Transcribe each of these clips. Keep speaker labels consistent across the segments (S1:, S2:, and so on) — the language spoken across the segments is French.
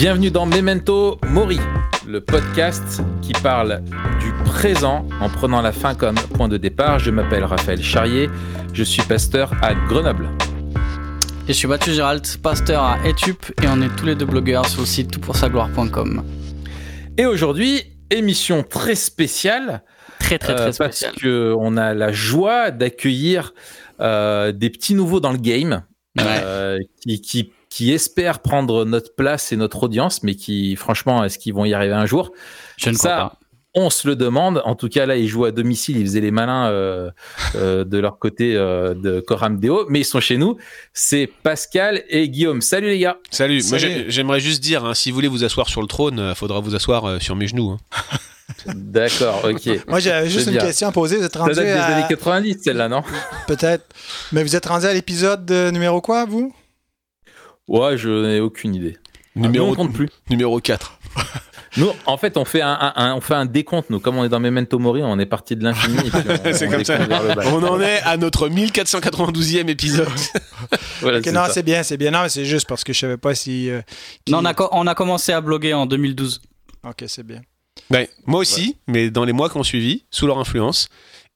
S1: Bienvenue dans Memento Mori, le podcast qui parle du présent en prenant la fin comme point de départ. Je m'appelle Raphaël Charrier, je suis pasteur à Grenoble.
S2: Et je suis Mathieu Gérald, pasteur à Etup et on est tous les deux blogueurs sur le site toutpoursagloire.com.
S1: Et aujourd'hui, émission très spéciale.
S2: Très très très
S1: euh,
S2: spéciale.
S1: Parce qu'on a la joie d'accueillir euh, des petits nouveaux dans le game euh, qui, qui, qui espèrent prendre notre place et notre audience, mais qui, franchement, est-ce qu'ils vont y arriver un jour?
S2: Je ne
S1: Ça,
S2: crois pas.
S1: On se le demande. En tout cas, là, ils jouent à domicile. Ils faisaient les malins euh, euh, de leur côté euh, de Coram Deo, mais ils sont chez nous. C'est Pascal et Guillaume. Salut les gars.
S3: Salut, moi
S4: Salut.
S3: j'aimerais juste dire, hein, si vous voulez vous asseoir sur le trône, il faudra vous asseoir euh, sur mes genoux. hein.
S1: D'accord, ok.
S4: Moi, j'avais juste une
S1: bien.
S4: question à poser. Vous êtes
S1: Ça
S4: rendu
S1: date des
S4: à...
S1: années 90, celle-là, non?
S4: Peut-être. Mais vous êtes rendu à l'épisode numéro quoi, vous?
S1: Ouais, je n'ai aucune idée.
S3: Numéro,
S1: Nous, on compte plus.
S3: numéro 4.
S1: Nous, en fait, on fait un, un- un- on fait un décompte. Nous, comme on est dans Memento Mori, on est parti de l'infini.
S3: C'est comme ça. On en est à notre 1492e épisode.
S1: Voilà,
S4: Non, c'est bien, c'est bien. Non, mais c'est juste parce que je savais pas si. euh, qui-
S2: Non, on a, on a commencé à bloguer en 2012.
S4: Ok, c'est bien.
S3: Ouais, moi aussi, mais dans les mois qui ont suivi, sous leur influence.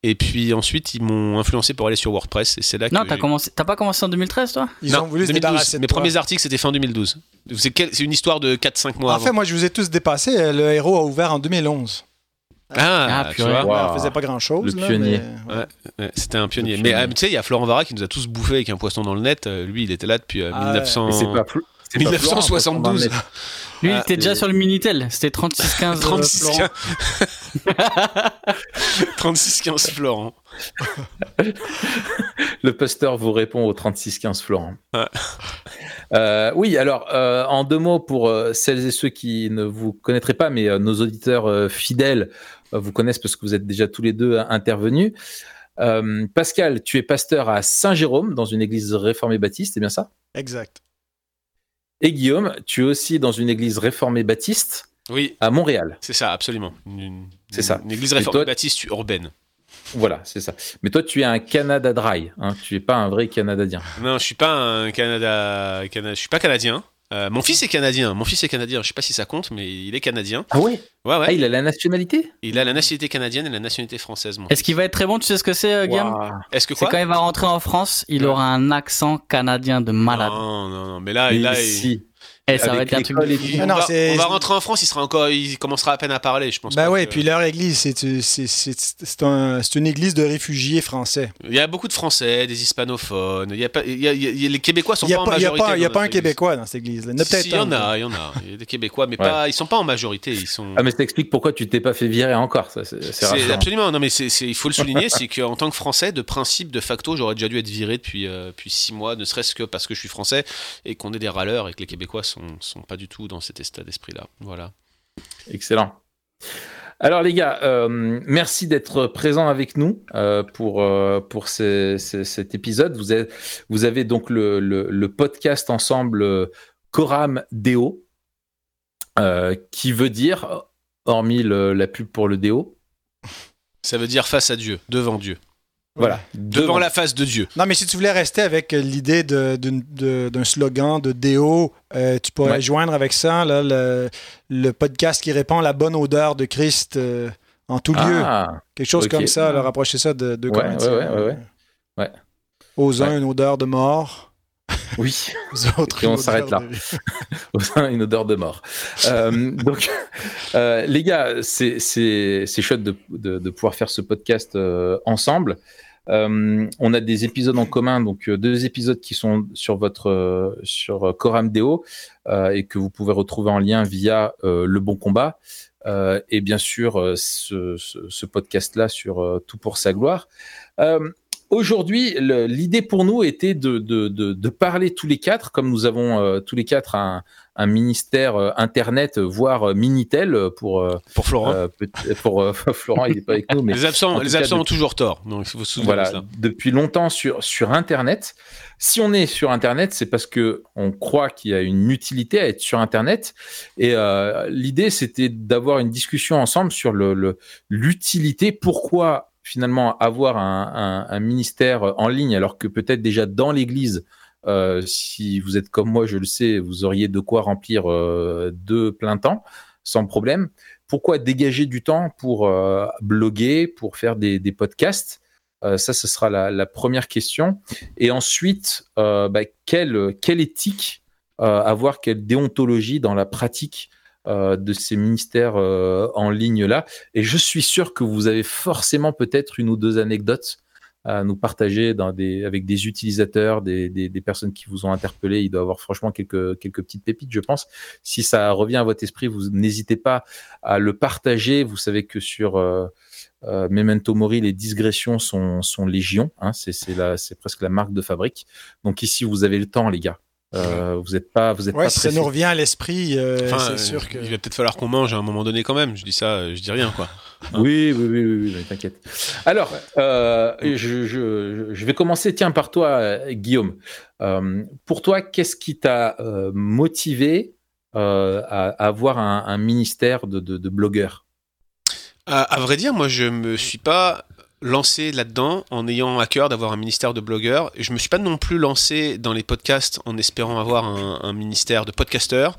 S3: Et puis ensuite, ils m'ont influencé pour aller sur WordPress. Et c'est là que.
S2: Non, t'as commencé, t'as pas commencé en 2013, toi?
S4: Ils
S3: Non,
S4: ont voulu se
S3: 2012.
S4: débarrasser de
S3: Mes
S4: toi.
S3: premiers articles, c'était fin 2012. C'est quel- c'est une histoire de 4-5 mois
S4: En
S3: avant.
S4: fait, moi, je vous ai tous dépassé. Le héros a ouvert en 2011.
S3: ah,
S2: Ah,
S3: tu vois.
S1: Wow.
S4: on faisait pas grand chose.
S1: Le pionnier.
S3: Ouais, c'était un pionnier. Mais euh, tu sais, il y a Florent Vara qui nous a tous bouffé avec un poisson dans le net. Euh, lui, il était là depuis euh,
S4: Ah ouais.
S3: 1900...
S1: Mais c'est pas flou. c'est pas
S3: 1972.
S1: Florent,
S2: Lui, il
S3: Ah,
S2: était déjà
S1: et-
S2: sur le Minitel. C'était 3615. euh,
S3: 36
S2: Florent.
S3: 36-15 Florent.
S1: Le pasteur vous répond au 3615 Florent.
S3: Ouais.
S1: Euh, oui, alors euh, en deux mots pour euh, celles et ceux qui ne vous connaîtraient pas, mais euh, nos auditeurs euh, fidèles euh, vous connaissent parce que vous êtes déjà tous les deux intervenus. Euh, Pascal, tu es pasteur à Saint-Jérôme dans une église réformée baptiste, c'est bien ça?
S4: Exact.
S1: Et Guillaume, tu es aussi dans une église réformée baptiste
S3: Oui,
S1: à Montréal.
S3: c'est ça, absolument. Une-
S1: C'est ça.
S3: Une église réformée
S1: toi-
S3: baptiste urbaine.
S1: Voilà, c'est ça. Mais toi, tu es un Canada Dry, hein, tu es pas un vrai Canadien.
S3: Non, je suis pas un Canada, Cana- je suis pas canadien. Euh, mon fils est canadien. Mon fils est canadien. Je sais pas si ça compte, mais il est canadien.
S1: Ah ouais?
S3: Ouais, ouais.
S1: Ah, il a la nationalité?
S3: Il a la nationalité canadienne et la nationalité française.
S2: Est-ce qu'il va être très bon Tu sais ce que c'est, euh, Guillaume?
S3: Est-ce que
S2: quand il va rentrer en France, il
S3: Ouais.
S2: aura un accent canadien de malade.
S3: Non, non, non. Mais là,
S1: Mais
S3: là, il-
S2: Et ça va être un truc.
S1: et
S3: on,
S4: non,
S3: va,
S4: c'est-
S3: on va rentrer en France. Il sera encore, il commencera à peine à parler. Je pense. Pas
S4: oui,
S3: que-
S4: puis leur église, c'est c'est- c'est- c'est un- une église de réfugiés français.
S3: Il y a beaucoup de Français, des hispanophones. Il y a pas, il y a- il y a- les Québécois sont
S4: Il n'y a,
S3: pas en
S4: pas- il y a
S3: majorité.
S4: pas- il y a pas un
S3: église.
S4: Québécois dans cette église-là. Il y en a
S3: Si,
S4: peut-être
S3: si, il y en a, il y en a. Il y a des Québécois, mais
S1: Ouais.
S3: pas, ils sont pas en majorité. Ils sont.
S1: Ah, mais ça explique pourquoi tu t'es pas fait virer encore. ça, C'est
S3: absolument non mais c'est c'est- il faut le souligner c'est qu'en tant que français de principe de facto j'aurais déjà dû être viré depuis euh, depuis six mois ne serait-ce que parce que je suis français et qu'on est des râleurs et que les Québécois sont sont pas du tout dans cet état d'esprit là voilà
S1: Excellent. Alors les gars, euh, merci d'être présents avec nous euh, pour, euh, pour ces- ces- cet épisode. Vous avez, vous avez donc le, le- le podcast ensemble Coram Deo, qui veut dire, hormis le- la pub pour le Deo,
S3: ça veut dire face à Dieu devant Dieu
S1: voilà,
S3: devant la face de Dieu
S4: Non, mais si tu voulais rester avec euh, l'idée d'un slogan de déo, euh, tu pourrais
S1: Ouais.
S4: joindre avec ça là, le, le podcast qui répand la bonne odeur de Christ euh, en tout lieu.
S1: Ah,
S4: Quelque chose comme ça, là, rapprocher ça de, de
S1: Ouais, ouais.
S4: Aux uns, une odeur de mort.
S1: oui.
S4: Aux autres,
S1: Et on s'arrête là.
S4: de-
S1: au sein une odeur de mort. Euh, donc, les gars, c'est chouette de, de, pouvoir faire ce podcast ensemble. Euh, on a des épisodes en commun, donc euh, deux épisodes qui sont sur votre euh, sur Coram Deo et que vous pouvez retrouver en lien via Le Bon Combat. Et bien sûr, ce, podcast-là sur Tout pour sa gloire. Aujourd'hui, l'idée pour nous était de, de, de, de parler tous les quatre, comme nous avons euh, tous les quatre un, un ministère euh, internet, voire euh, minitel pour euh,
S3: pour Florent
S1: euh, pour euh, Florent, il n'est pas avec nous, mais
S3: les absents les
S1: cas,
S3: absents ont toujours tort donc il faut se de
S1: voilà, depuis longtemps sur sur internet. Si on est sur internet, c'est parce que on croit qu'il y a une utilité à être sur internet. Et euh, l'idée, c'était d'avoir une discussion ensemble sur le le- l'utilité. Pourquoi finalement avoir un, ministère en ligne alors que peut-être déjà dans l'Église si vous êtes comme moi, je le sais, vous auriez de quoi remplir deux plein temps sans problème. Pourquoi dégager du temps pour bloguer, pour faire des, podcasts? Ça, ce sera la, première question. Et ensuite, bah, quelle, quelle éthique avoir, quelle déontologie dans la pratique euh, de ces ministères euh, en ligne là. Et je suis sûr que vous avez forcément peut-être une ou deux anecdotes à nous partager dans des, avec des utilisateurs, des, des, des, personnes qui vous ont interpellé. Il doit y avoir franchement quelques, quelques petites pépites, je pense. Si ça revient à votre esprit, vous n'hésitez pas à le partager. Vous savez que sur euh, euh Memento Mori, les digressions sont, sont légion. Hein, c'est, c'est presque la marque de fabrique. Donc ici, vous avez le temps, les gars. Euh, vous n'êtes pas, vous êtes
S4: ouais,
S1: pas.
S4: ça nous revient à l'esprit. Euh, c'est sûr que.
S3: Il va peut-être falloir qu'on mange à un moment donné quand même. Je dis ça, je dis rien quoi.
S1: oui, oui, oui, oui, oui t'inquiète. Alors, euh, je, je, je, vais commencer, tiens, par toi, Guillaume. Euh, pour toi, qu'est-ce qui t'a euh, motivé euh, à, à, avoir un, un ministère de, de, de blogueurs
S3: à, à, vrai dire, moi, je me suis pas lancé là-dedans en ayant à cœur d'avoir un ministère de blogueurs. Je me suis pas non plus lancé dans les podcasts en espérant avoir un, ministère de podcasteurs.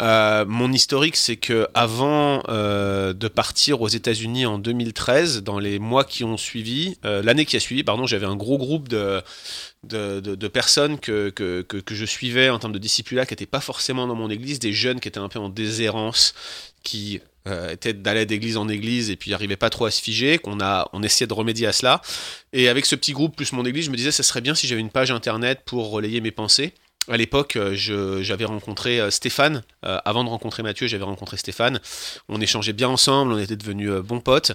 S3: Euh, mon historique, c'est que avant euh, de partir aux États-Unis en 2013, dans les mois qui ont suivi, euh, l'année qui a suivi, pardon, j'avais un gros groupe de de, personnes que, que, que, que, je suivais en termes de discipula qui n'étaient pas forcément dans mon église, des jeunes qui étaient un peu en déshérence, qui euh, était d'aller d'église en église et puis n'arrivait pas trop à se figer, qu'on a, on essayait de remédier à cela. Et avec ce petit groupe plus mon église, je me disais, ça serait bien si j'avais une page internet pour relayer mes pensées à l'époque, euh, j'avais rencontré euh, Stéphane. Euh, avant de rencontrer Mathieu, j'avais rencontré Stéphane. On échait bien ensemble, on était devenus bons potes.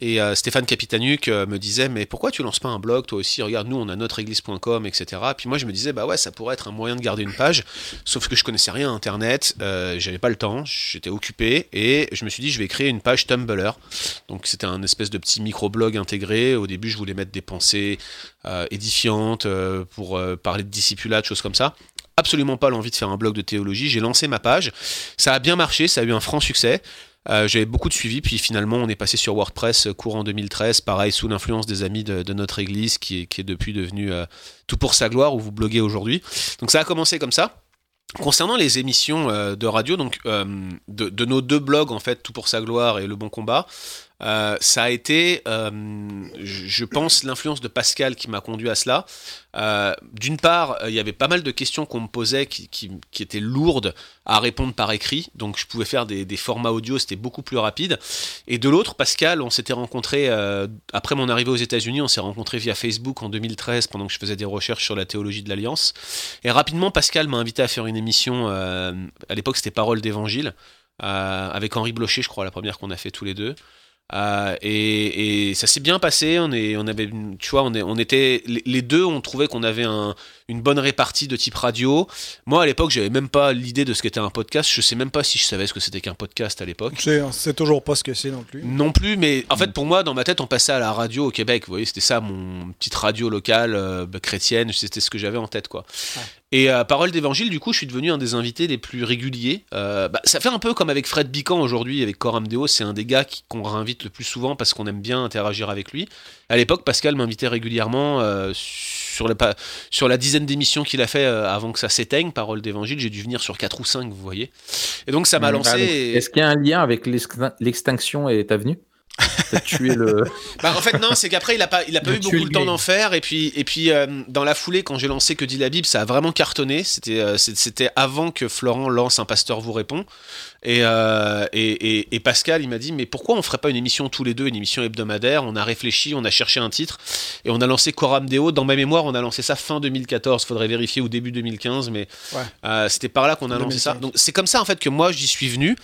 S3: Et Stéphane Capitanuc me disait Mais pourquoi tu lances pas un blog toi aussi? Regarde, nous, on a notre église.com, etc. Puis moi, je me disais Bah ouais, ça pourrait être un moyen de garder une page. Sauf que je connaissais rien à Internet, j'avais pas le temps, j'étais occupé. Et je me suis dit Je vais créer une page Tumblr. Donc c'était un espèce de petit micro-blog intégré. Au début, je voulais mettre des pensées édifiantes pour parler de discipulat, de choses comme ça absolument pas l'envie de faire un blog de théologie. J'ai lancé ma page. Ça a bien marché, ça a eu un franc succès. Euh, J'avais beaucoup de suivi, puis finalement on est passé sur WordPress euh, courant 2013, pareil sous l'influence des amis de, notre église qui est, qui est depuis devenu euh, tout pour sa gloire où vous bloguez aujourd'hui. Donc ça a commencé comme ça. Concernant les émissions euh, de radio, donc euh, de, nos deux blogs en fait, tout pour sa gloire et le bon combat, euh, ça a été, euh, je pense, l'influence de Pascal qui m'a conduit à cela. Euh, D'une part, il y avait pas mal de questions qu'on me posait qui, étaient lourdes à répondre par écrit, donc je pouvais faire des, des formats audio, c'était beaucoup plus rapide. Et de l'autre, Pascal, on s'était rencontré après mon arrivée aux États-Unis, on s'est rencontré via Facebook en 2013 pendant que je faisais des recherches sur la théologie de l'Alliance. Et rapidement, Pascal m'a invité à faire une émission. à l'époque, c'était Parole d'Évangile. avec Henri Blocher, je crois, la première qu'on a fait tous les deux. Euh, et, et, ça s'est bien passé. On est, on avait, tu vois, on, est, on était les deux. On trouvait qu'on avait un, une bonne répartie de type radio. Moi, à l'époque, j'avais même pas l'idée de ce qu'était un podcast. Je sais même pas si je savais ce que c'était qu'un podcast à l'époque.
S4: C'est toujours pas ce que c'est non plus.
S3: Non plus, mais en fait, pour moi, dans ma tête, on passait à la radio au Québec. Vous voyez, c'était ça, mon petite radio locale euh, bah, chrétienne. C'était ce que j'avais en tête, quoi. Et à euh, Parole d'Évangile, du coup, je suis devenu un des invités les plus réguliers. Euh, bah, ça fait un peu comme avec Fred Bican aujourd'hui, avec Coram Deo. C'est un des gars qu'on réinvite le plus souvent parce qu'on aime bien interagir avec lui. À l'époque, Pascal m'invitait régulièrement euh, sur, le, sur la dizaine d'émissions qu'il a fait euh, avant que ça s'éteigne, Parole d'Évangile. J'ai dû venir sur 4 ou 5, vous voyez. Et donc, ça m'a mmh, lancé. Ah,
S1: Est-ce qu'il y a un lien avec l'extinction et ta venue? Tué le.
S3: bah, en fait, non, c'est qu'après, il a pas, il a pas eu beaucoup le temps d'en faire. Et puis, et puis euh, dans la foulée, quand j'ai lancé Que dit la Bible, ça a vraiment cartonné. C'était euh, c'était avant que Florent lance Un pasteur vous répond. Et, euh, et, et, et, Pascal, il m'a dit, mais pourquoi on ferait pas une émission tous les deux, une émission hebdomadaire? On a réfléchi, on a cherché un titre, et on a lancé Coram Deo. Dans ma mémoire, on a lancé ça fin 2014, faudrait vérifier, au début 2015, mais ouais. euh, c'était par là qu'on a 2015. lancé ça. Donc c'est comme ça, en fait, que moi, j'y suis venu.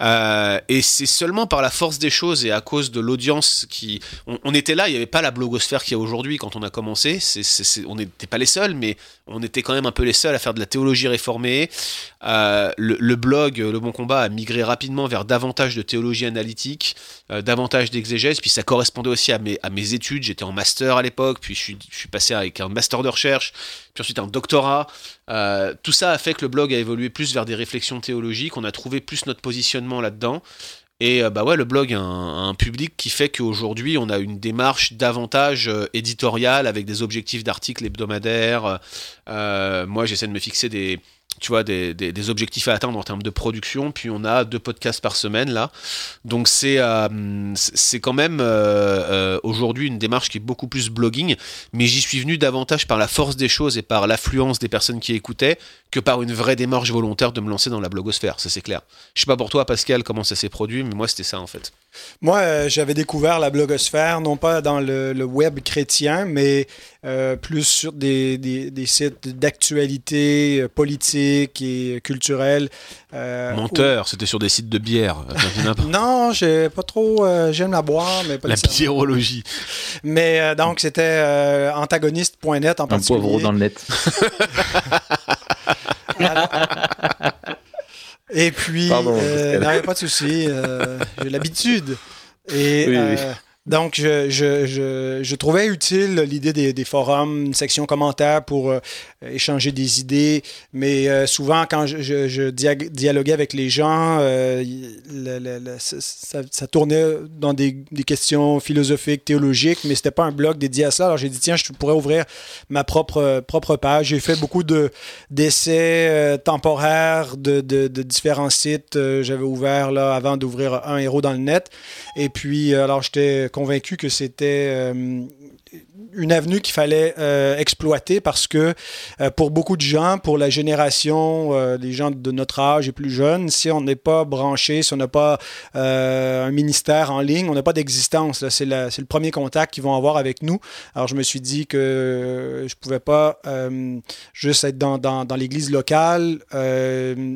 S3: Euh, et c'est seulement par la force des choses et à cause de l'audience qui... On, on, était là, il n'y avait pas la blogosphère qu'il y a aujourd'hui quand on a commencé. C est, c est, on n'était pas les seuls, mais on était quand même un peu les seuls à faire de la théologie réformée. Le, le, blog Le Bon Combat a migré rapidement vers davantage de théologie analytique, euh, davantage d'exégèse, puis ça correspondait aussi à mes, études. J'étais en master à l'époque, puis je suis, passé avec un master de recherche, puis ensuite un doctorat. Euh, tout ça a fait que le blog a évolué plus vers des réflexions théologiques. On a trouvé plus notre positionnement là-dedans. Et bah ouais, le blog a un, public qui fait qu'aujourd'hui, on a une démarche davantage éditoriale avec des objectifs d'articles hebdomadaires. moi, j'essaie de me fixer des, tu vois, des, des, objectifs à atteindre en termes de production. Puis on a deux podcasts par semaine là. Donc c'est euh, quand même euh, euh, aujourd'hui une démarche qui est beaucoup plus blogging. Mais j'y suis venu davantage par la force des choses et par l'affluence des personnes qui écoutaient que par une vraie démarche volontaire de me lancer dans la blogosphère. Ça c'est clair. Je sais pas pour toi Pascal comment ça s'est produit, mais moi c'était ça en fait.
S4: Moi, j'avais découvert la blogosphère, non pas dans le, le web chrétien, mais plus sur des, des, des sites d'actualité politique et culturel.
S3: Euh, Menteur, c'était sur des sites de bière.
S4: non, j'ai pas trop. Euh, j'aime la boire, mais pas
S3: La biérologie.
S4: Mais euh, donc, c'était antagoniste.net en particulier.
S1: Un poivreau dans le net.
S4: Et puis, Pardon, non, pas de souci. j'ai l'habitude. Et oui, oui. Donc, je, je, je, je, trouvais utile l'idée des, forums, une section commentaires pour euh, échanger des idées, mais euh, souvent, quand je, dialoguais avec les gens, euh, ça, ça, tournait dans des, des, questions philosophiques, théologiques, mais c'était pas un blog dédié à ça. Alors, j'ai dit, tiens, je pourrais ouvrir ma propre, propre page. J'ai fait beaucoup de, d'essais temporaires de, de, de, différents sites. J'avais ouvert là avant d'ouvrir un héros dans le net. Et puis, alors, j'étais convaincu que c'était euh, une avenue qu'il fallait euh, exploiter parce que euh, pour beaucoup de gens, pour la génération euh, des gens de notre âge et plus jeunes, si on n'est pas branché, si on n'a pas un ministère en ligne, on n'a pas d'existence. C'est le premier contact qu'ils vont avoir avec nous. Alors je me suis dit que je pouvais pas juste être dans, l'église locale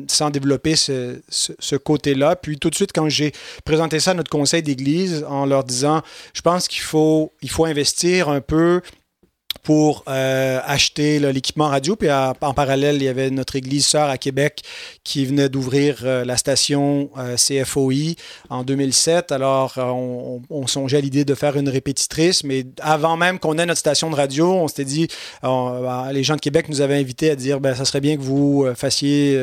S4: sans développer ce, côté-là. Puis tout de suite, quand j'ai présenté ça à notre conseil d'église en leur disant, je pense qu'il faut, il faut investir un peu jeu pour euh, acheter l'équipement radio. Puis en parallèle, il y avait notre église sœur à Québec qui venait d'ouvrir euh, la station euh, CFOI en 2007. Alors, on, songeait à l'idée de faire une répétitrice, mais avant même qu'on ait notre station de radio, on s'était dit, ben, les gens de Québec nous avaient invités à dire, ben, ça serait bien que vous fassiez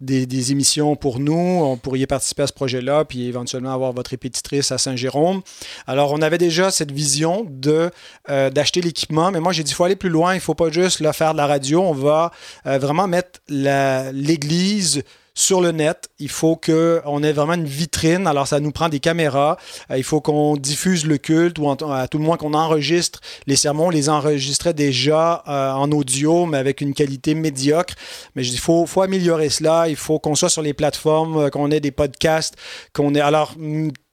S4: des, émissions pour nous, on pourrait participer à ce projet-là, puis éventuellement avoir votre répétitrice à Saint-Jérôme. Alors, on avait déjà cette vision d'acheter l'équipement, mais moi, j'ai dit, il faut aller plus loin, il ne faut pas juste faire de la radio, on va euh, vraiment mettre l'Église sur le net. Il faut qu'on ait vraiment une vitrine. Alors, ça nous prend des caméras. Euh, il faut qu'on diffuse le culte ou à tout le moins qu'on enregistre les sermons. On les enregistrait déjà euh, en audio, mais avec une qualité médiocre. Mais je dis, il faut, faut améliorer cela. Il faut qu'on soit sur les plateformes, qu'on ait des podcasts, qu'on ait. Alors,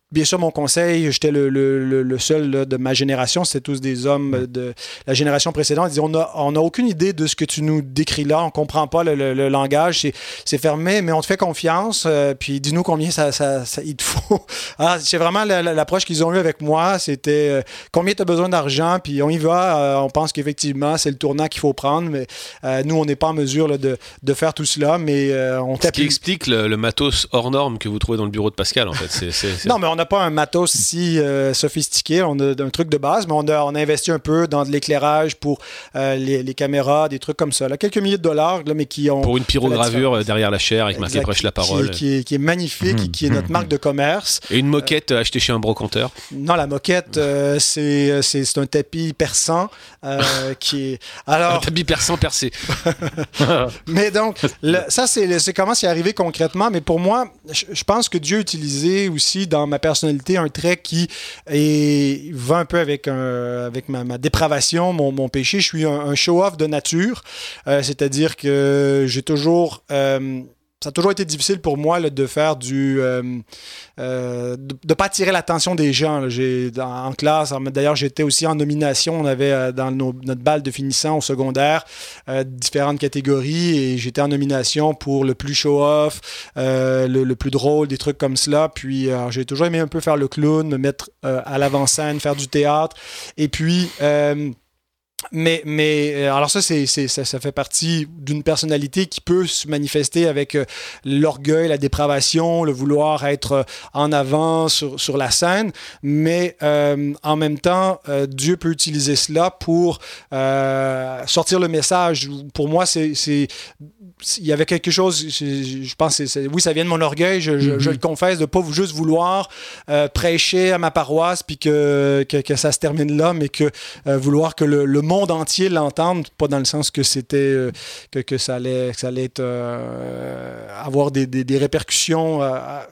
S4: Bien sûr, mon conseil, j'étais le, le, le, seul de ma génération, c'était tous des hommes de la génération précédente. Ils disaient, on n'a on a aucune idée de ce que tu nous décris là, on comprend pas le, langage, c'est fermé, mais on te fait confiance, euh, puis dis-nous combien ça, ça, il te faut. Ah, c'est vraiment l'approche qu'ils ont eue avec moi, c'était euh, combien tu as besoin d'argent, puis on y va, euh, on pense qu'effectivement, c'est le tournant qu'il faut prendre, mais nous, on n'est pas en mesure de, de, faire tout cela, mais on
S3: Ce qui explique le, matos hors norme que vous trouvez dans le bureau de Pascal, en fait.
S4: c'est Non, mais on n'a pas un matos si euh, sophistiqué. On a un truc de base, mais on a, on a investi un peu dans de l'éclairage pour euh, les, caméras, des trucs comme ça. Là, quelques milliers de dollars, là, mais qui ont.
S3: Pour une pyrogravure euh, derrière la chair avec marqué Prêche la parole.
S4: Qui, est, magnifique et qui est notre marque de commerce.
S3: Et une moquette achetée chez un brocanteur
S4: Non, la moquette, c'est, c'est, un tapis perçant qui est. Alors...
S3: Un tapis perçant percé.
S4: mais donc, ça, c'est, c'est comment c'est arrivé concrètement. Mais pour moi, je pense que Dieu a utilisé aussi dans ma personnalité un trait qui va un peu avec, avec ma, dépravation, mon, péché. Je suis un, show-off de nature, euh, c'est-à-dire que j'ai toujours... Euh, ça a toujours été difficile pour moi de faire du. Euh, euh, de ne pas attirer l'attention des gens. J'ai, en classe, d'ailleurs, j'étais aussi en nomination. On avait euh, dans notre balle de finissant au secondaire différentes catégories et j'étais en nomination pour le plus show-off, le, plus drôle, des trucs comme cela. Puis j'ai toujours aimé un peu faire le clown, me mettre à l'avant-scène, faire du théâtre. Et puis mais, mais euh, alors ça, c'est, ça, ça fait partie d'une personnalité qui peut se manifester avec euh, l'orgueil, la dépravation, le vouloir être euh, en avant sur, sur la scène, mais en même temps, Dieu peut utiliser cela pour sortir le message. Pour moi, c'est, il y avait quelque chose, je, pense, oui, ça vient de mon orgueil, je, je, mm-hmm. le confesse, de pas juste vouloir prêcher à ma paroisse puis que, que, que, ça se termine là, mais que vouloir que le, le monde entier l'entende, pas dans le sens que c'était euh, que, que, ça allait, ça allait être, euh, avoir des, des, répercussions à,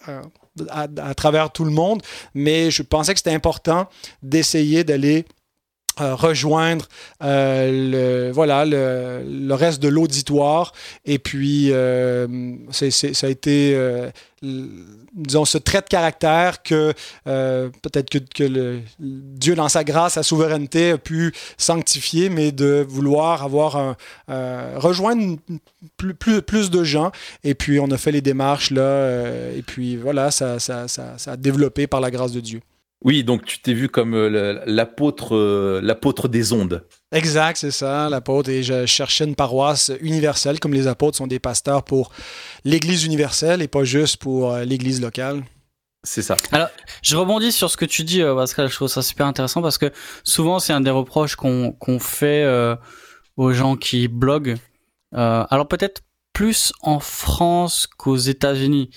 S4: à, travers tout le monde, mais je pensais que c'était important d'essayer d'aller euh, rejoindre le, voilà, le, reste de l'auditoire. Et puis, c'est, ça a été disons, ce trait de caractère que euh, peut-être que, Dieu, dans sa grâce, sa souveraineté, a pu sanctifier, mais de vouloir avoir euh, rejoindre plus, plus, de gens. Et puis, on a fait les démarches là, euh, et puis voilà, ça a développé par la grâce de Dieu.
S1: Oui, donc tu t'es vu comme l'apôtre, l'apôtre des ondes.
S4: Exact, c'est ça, l'apôtre. Et je cherchais une paroisse universelle, comme les apôtres sont des pasteurs pour l'Église universelle et pas juste pour euh, l'Église locale.
S1: C'est ça.
S2: Alors, je rebondis sur ce que tu dis, euh, Pascal. Je trouve ça super intéressant parce que souvent, c'est un des reproches qu'on fait euh, aux gens qui bloguent. alors, peut-être plus en France qu'aux États-Unis.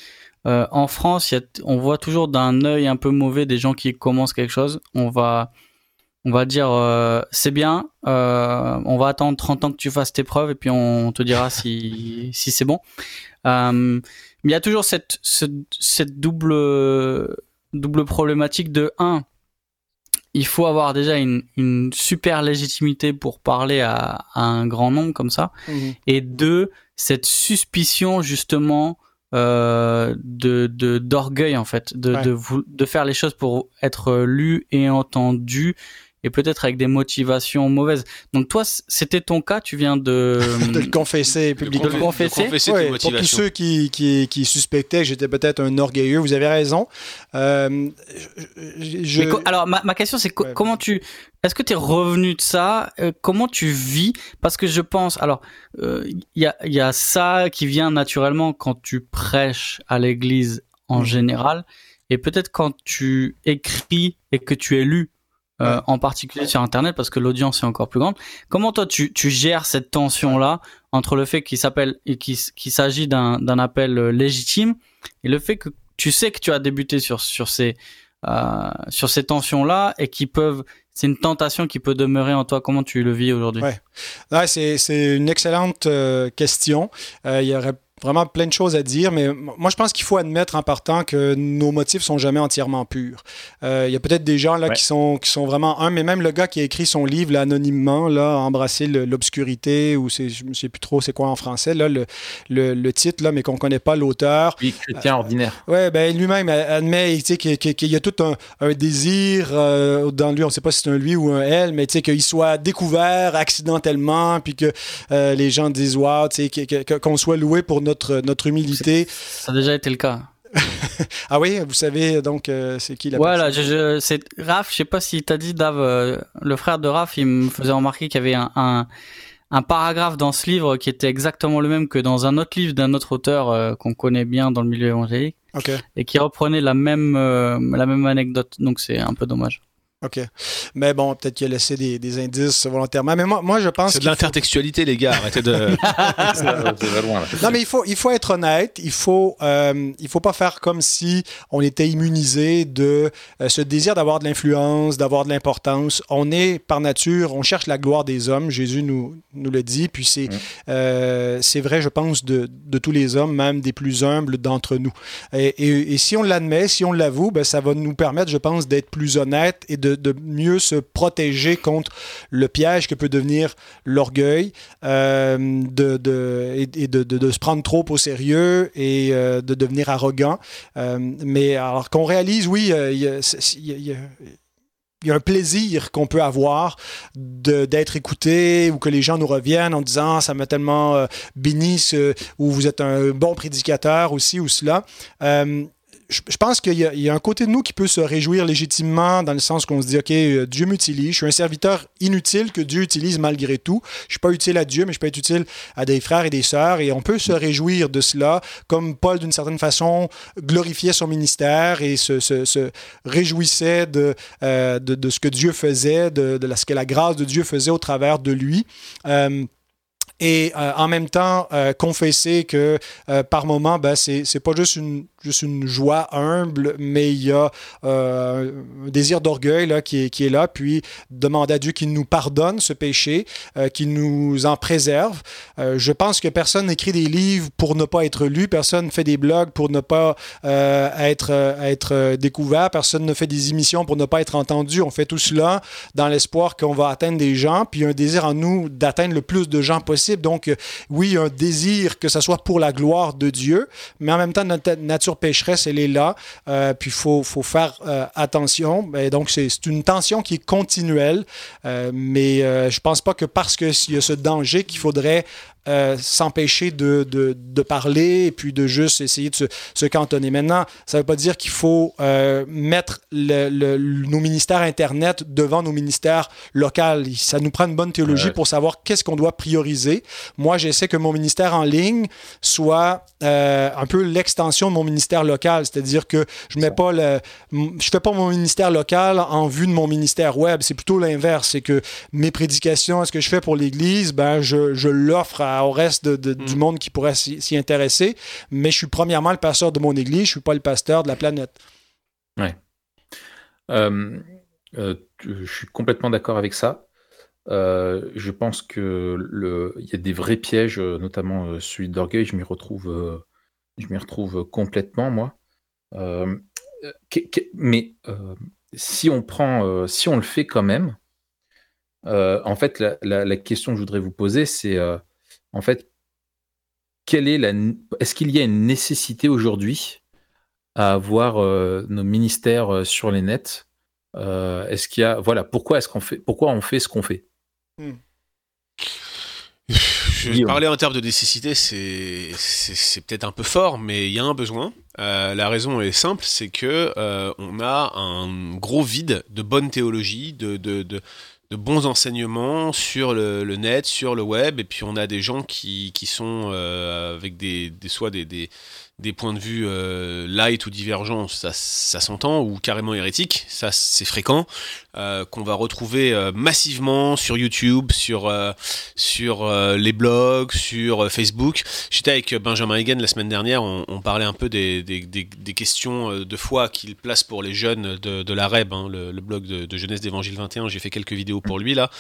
S2: En France, y a, on voit toujours d'un œil un peu mauvais des gens qui commencent quelque chose. On va on va dire euh, c'est bien, euh, on va attendre 30 ans que tu fasses tes preuves et puis on te dira si, si c'est bon. Euh, mais il y a toujours cette, cette double, double problématique de 1. Il faut avoir déjà une, une super légitimité pour parler à, un grand nombre comme ça. Mhm. Et deux, cette suspicion justement de d'orgueil en fait, de, de, de faire les choses pour être lu et entendu et peut-être avec des motivations mauvaises. Donc toi, c'était ton cas, tu viens de,
S4: de le confesser publiquement.
S2: De le confesser.
S4: pour tous ceux qui, qui, qui suspectaient que j'étais peut-être un orgueilleux, vous avez raison. Euh,
S2: alors ma, ma question c'est comment tu, est-ce que tu es revenu de ça? Euh, Comment tu vis? Parce que je pense, alors il euh, y, a, y a ça qui vient naturellement quand tu prêches à l'église en mm. général, et peut-être quand tu écris et que tu es lu euh, en particulier sur Internet parce que l'audience est encore plus grande. Comment toi tu, tu gères cette tension là entre le fait qu'il s'appelle et qu'il s'agit d'un appel euh, légitime et le fait que tu sais que tu as débuté sur sur ces euh, sur ces tensions là et qui peuvent c'est une tentation qui peut demeurer en toi. Comment tu le vis aujourd'hui?
S4: Ouais, c'est une excellente euh, question. Il y aurait vraiment plein de choses à dire, mais moi je pense qu'il faut admettre en partant que nos motifs sont jamais entièrement purs. Euh, il y a peut-être des gens là qui sont qui sont vraiment un, mais même le gars qui a écrit son livre là, anonymement là, embrasser l'obscurité ou c'est je ne sais plus trop c'est quoi en français là le, le, titre là, mais qu'on connaît pas l'auteur.
S1: Oui, chrétien ordinaire.
S4: Ouais, ben lui-même admet qu'il y a tout un, un désir euh, dans lui, on ne sait pas si c'est un lui ou un elle, mais tu sais qu'il soit découvert accidentellement, puis que euh, les gens disent sais qu'on soit loué pour notre, notre humilité.
S2: Ça a déjà été le cas.
S4: ah oui, vous savez donc euh, c'est qui la
S2: Voilà, je, je, c'est Raph, je sais pas si t'as dit Dave, euh, le frère de Raph, il me faisait remarquer qu'il y avait un, un, paragraphe dans ce livre qui était exactement le même que dans un autre livre d'un autre auteur euh, qu'on connaît bien dans le milieu évangélique et qui reprenait la même la même anecdote. Donc c'est un peu dommage.
S4: OK. Mais bon, peut-être qu'il a laissé des, des, indices volontairement. Mais moi, moi je pense.
S3: C'est de l'intertextualité, les gars. Arrêtez de.
S4: loin, Non, mais il faut, il faut être honnête. Il faut, euh, il faut pas faire comme si on était immunisé de euh, ce désir d'avoir de l'influence, d'avoir de l'importance. On est, par nature, on cherche la gloire des hommes. Jésus nous, nous le dit. Puis c'est, mm. euh, c'est vrai, je pense, de, de, tous les hommes, même des plus humbles d'entre nous. Et, et, et si on l'admet, si on l'avoue, ben, ça va nous permettre, je pense, d'être plus honnête et de de, mieux se protéger contre le piège que peut devenir l'orgueil, euh, de, et, de, se prendre trop au sérieux et euh, de devenir arrogant. Euh, mais alors qu'on réalise, oui, il y a, un plaisir qu'on peut avoir d'être écouté ou que les gens nous reviennent en disant ça m'a tellement béni ou vous êtes un bon prédicateur aussi ou cela je, pense qu'il y, a un côté de nous qui peut se réjouir légitimement dans le sens qu'on se dit, OK, euh, Dieu m'utilise, je suis un serviteur inutile que Dieu utilise malgré tout. Je suis pas utile à Dieu, mais je peux être utile à des frères et des sœurs et on peut se réjouir de cela, comme Paul, d'une certaine façon, glorifiait son ministère et se, réjouissait de, euh, de, de, ce que Dieu faisait, de, de, ce que la grâce de Dieu faisait au travers de lui. Euh, et euh, en même temps euh, confesser que euh, par moment, ben, c'est, c'est pas juste une, juste une joie humble, mais il y a un désir d'orgueil là, qui, est, qui est là, puis demander à Dieu qu'il nous pardonne ce péché, qu'il nous en préserve. Je pense que personne n'écrit des livres pour ne pas être lu, personne fait des blogs pour ne pas être, être découvert, personne ne fait des émissions pour ne pas être entendu. On fait tout cela dans l'espoir qu'on va atteindre des gens, puis un désir en nous d'atteindre le plus de gens possible. Donc oui, un désir que ce soit pour la gloire de Dieu, mais en même temps notre nature pécheresse, elle est là. Euh, puis il faut, faire euh, attention. Donc, c'est une tension qui est continuelle. Euh, mais je pense pas que parce qu'il y a ce danger qu'il faudrait euh, s'empêcher de, de, de, parler et puis de juste essayer de se, se cantonner. Maintenant, ça ne veut pas dire qu'il faut euh, mettre le, le, nos ministères Internet devant nos ministères locaux. Ça nous prend une bonne théologie ouais. pour savoir qu'est-ce qu'on doit prioriser. Moi, j'essaie que mon ministère en ligne soit euh, un peu l'extension de mon ministère local, c'est-à-dire que je mets pas le, je fais pas mon ministère local en vue de mon ministère web. C'est plutôt l'inverse. C'est que mes prédications, ce que je fais pour l'Église, ben je, je l'offre à au reste de, de, mm. du monde qui pourrait s'y intéresser. Mais je suis premièrement le pasteur de mon église, je suis pas le pasteur de la planète.
S1: Ouais. Euh, euh, je suis complètement d'accord avec ça. Euh, je pense que il y a des vrais pièges, notamment celui d'orgueil. Je m'y retrouve, je m'y retrouve complètement moi. Mais si on prend, si on le fait quand même, en fait, la, la, la, question que je voudrais vous poser, c'est en fait, quelle est la, est-ce qu'il y a une nécessité aujourd'hui à avoir euh, nos ministères euh, sur les nets? Euh, Est-ce qu'il y a, voilà, pourquoi est-ce qu'on fait, pourquoi on fait ce qu'on fait? Hmm.
S3: Je vais parler en termes de nécessité, c'est c'est peut-être un peu fort, mais il y a un besoin. Euh, la raison est simple, c'est que euh, on a un gros vide de bonne théologie, de, de, de, de bons enseignements sur le, net, sur le web, et puis on a des gens qui, qui sont euh, avec des, des soit des, des, points de vue euh, light ou divergents, ça, s'entend, ou carrément hérétiques, ça c'est fréquent, euh, qu'on va retrouver euh, massivement sur YouTube, sur sur les blogs, sur Facebook. J'étais avec Benjamin Hagen la semaine dernière, on, parlait un peu des, des, questions de foi qu'il place pour les jeunes de, la REB, hein, le, blog de, Jeunesse d'Évangile 21, j'ai fait quelques vidéos pour lui là.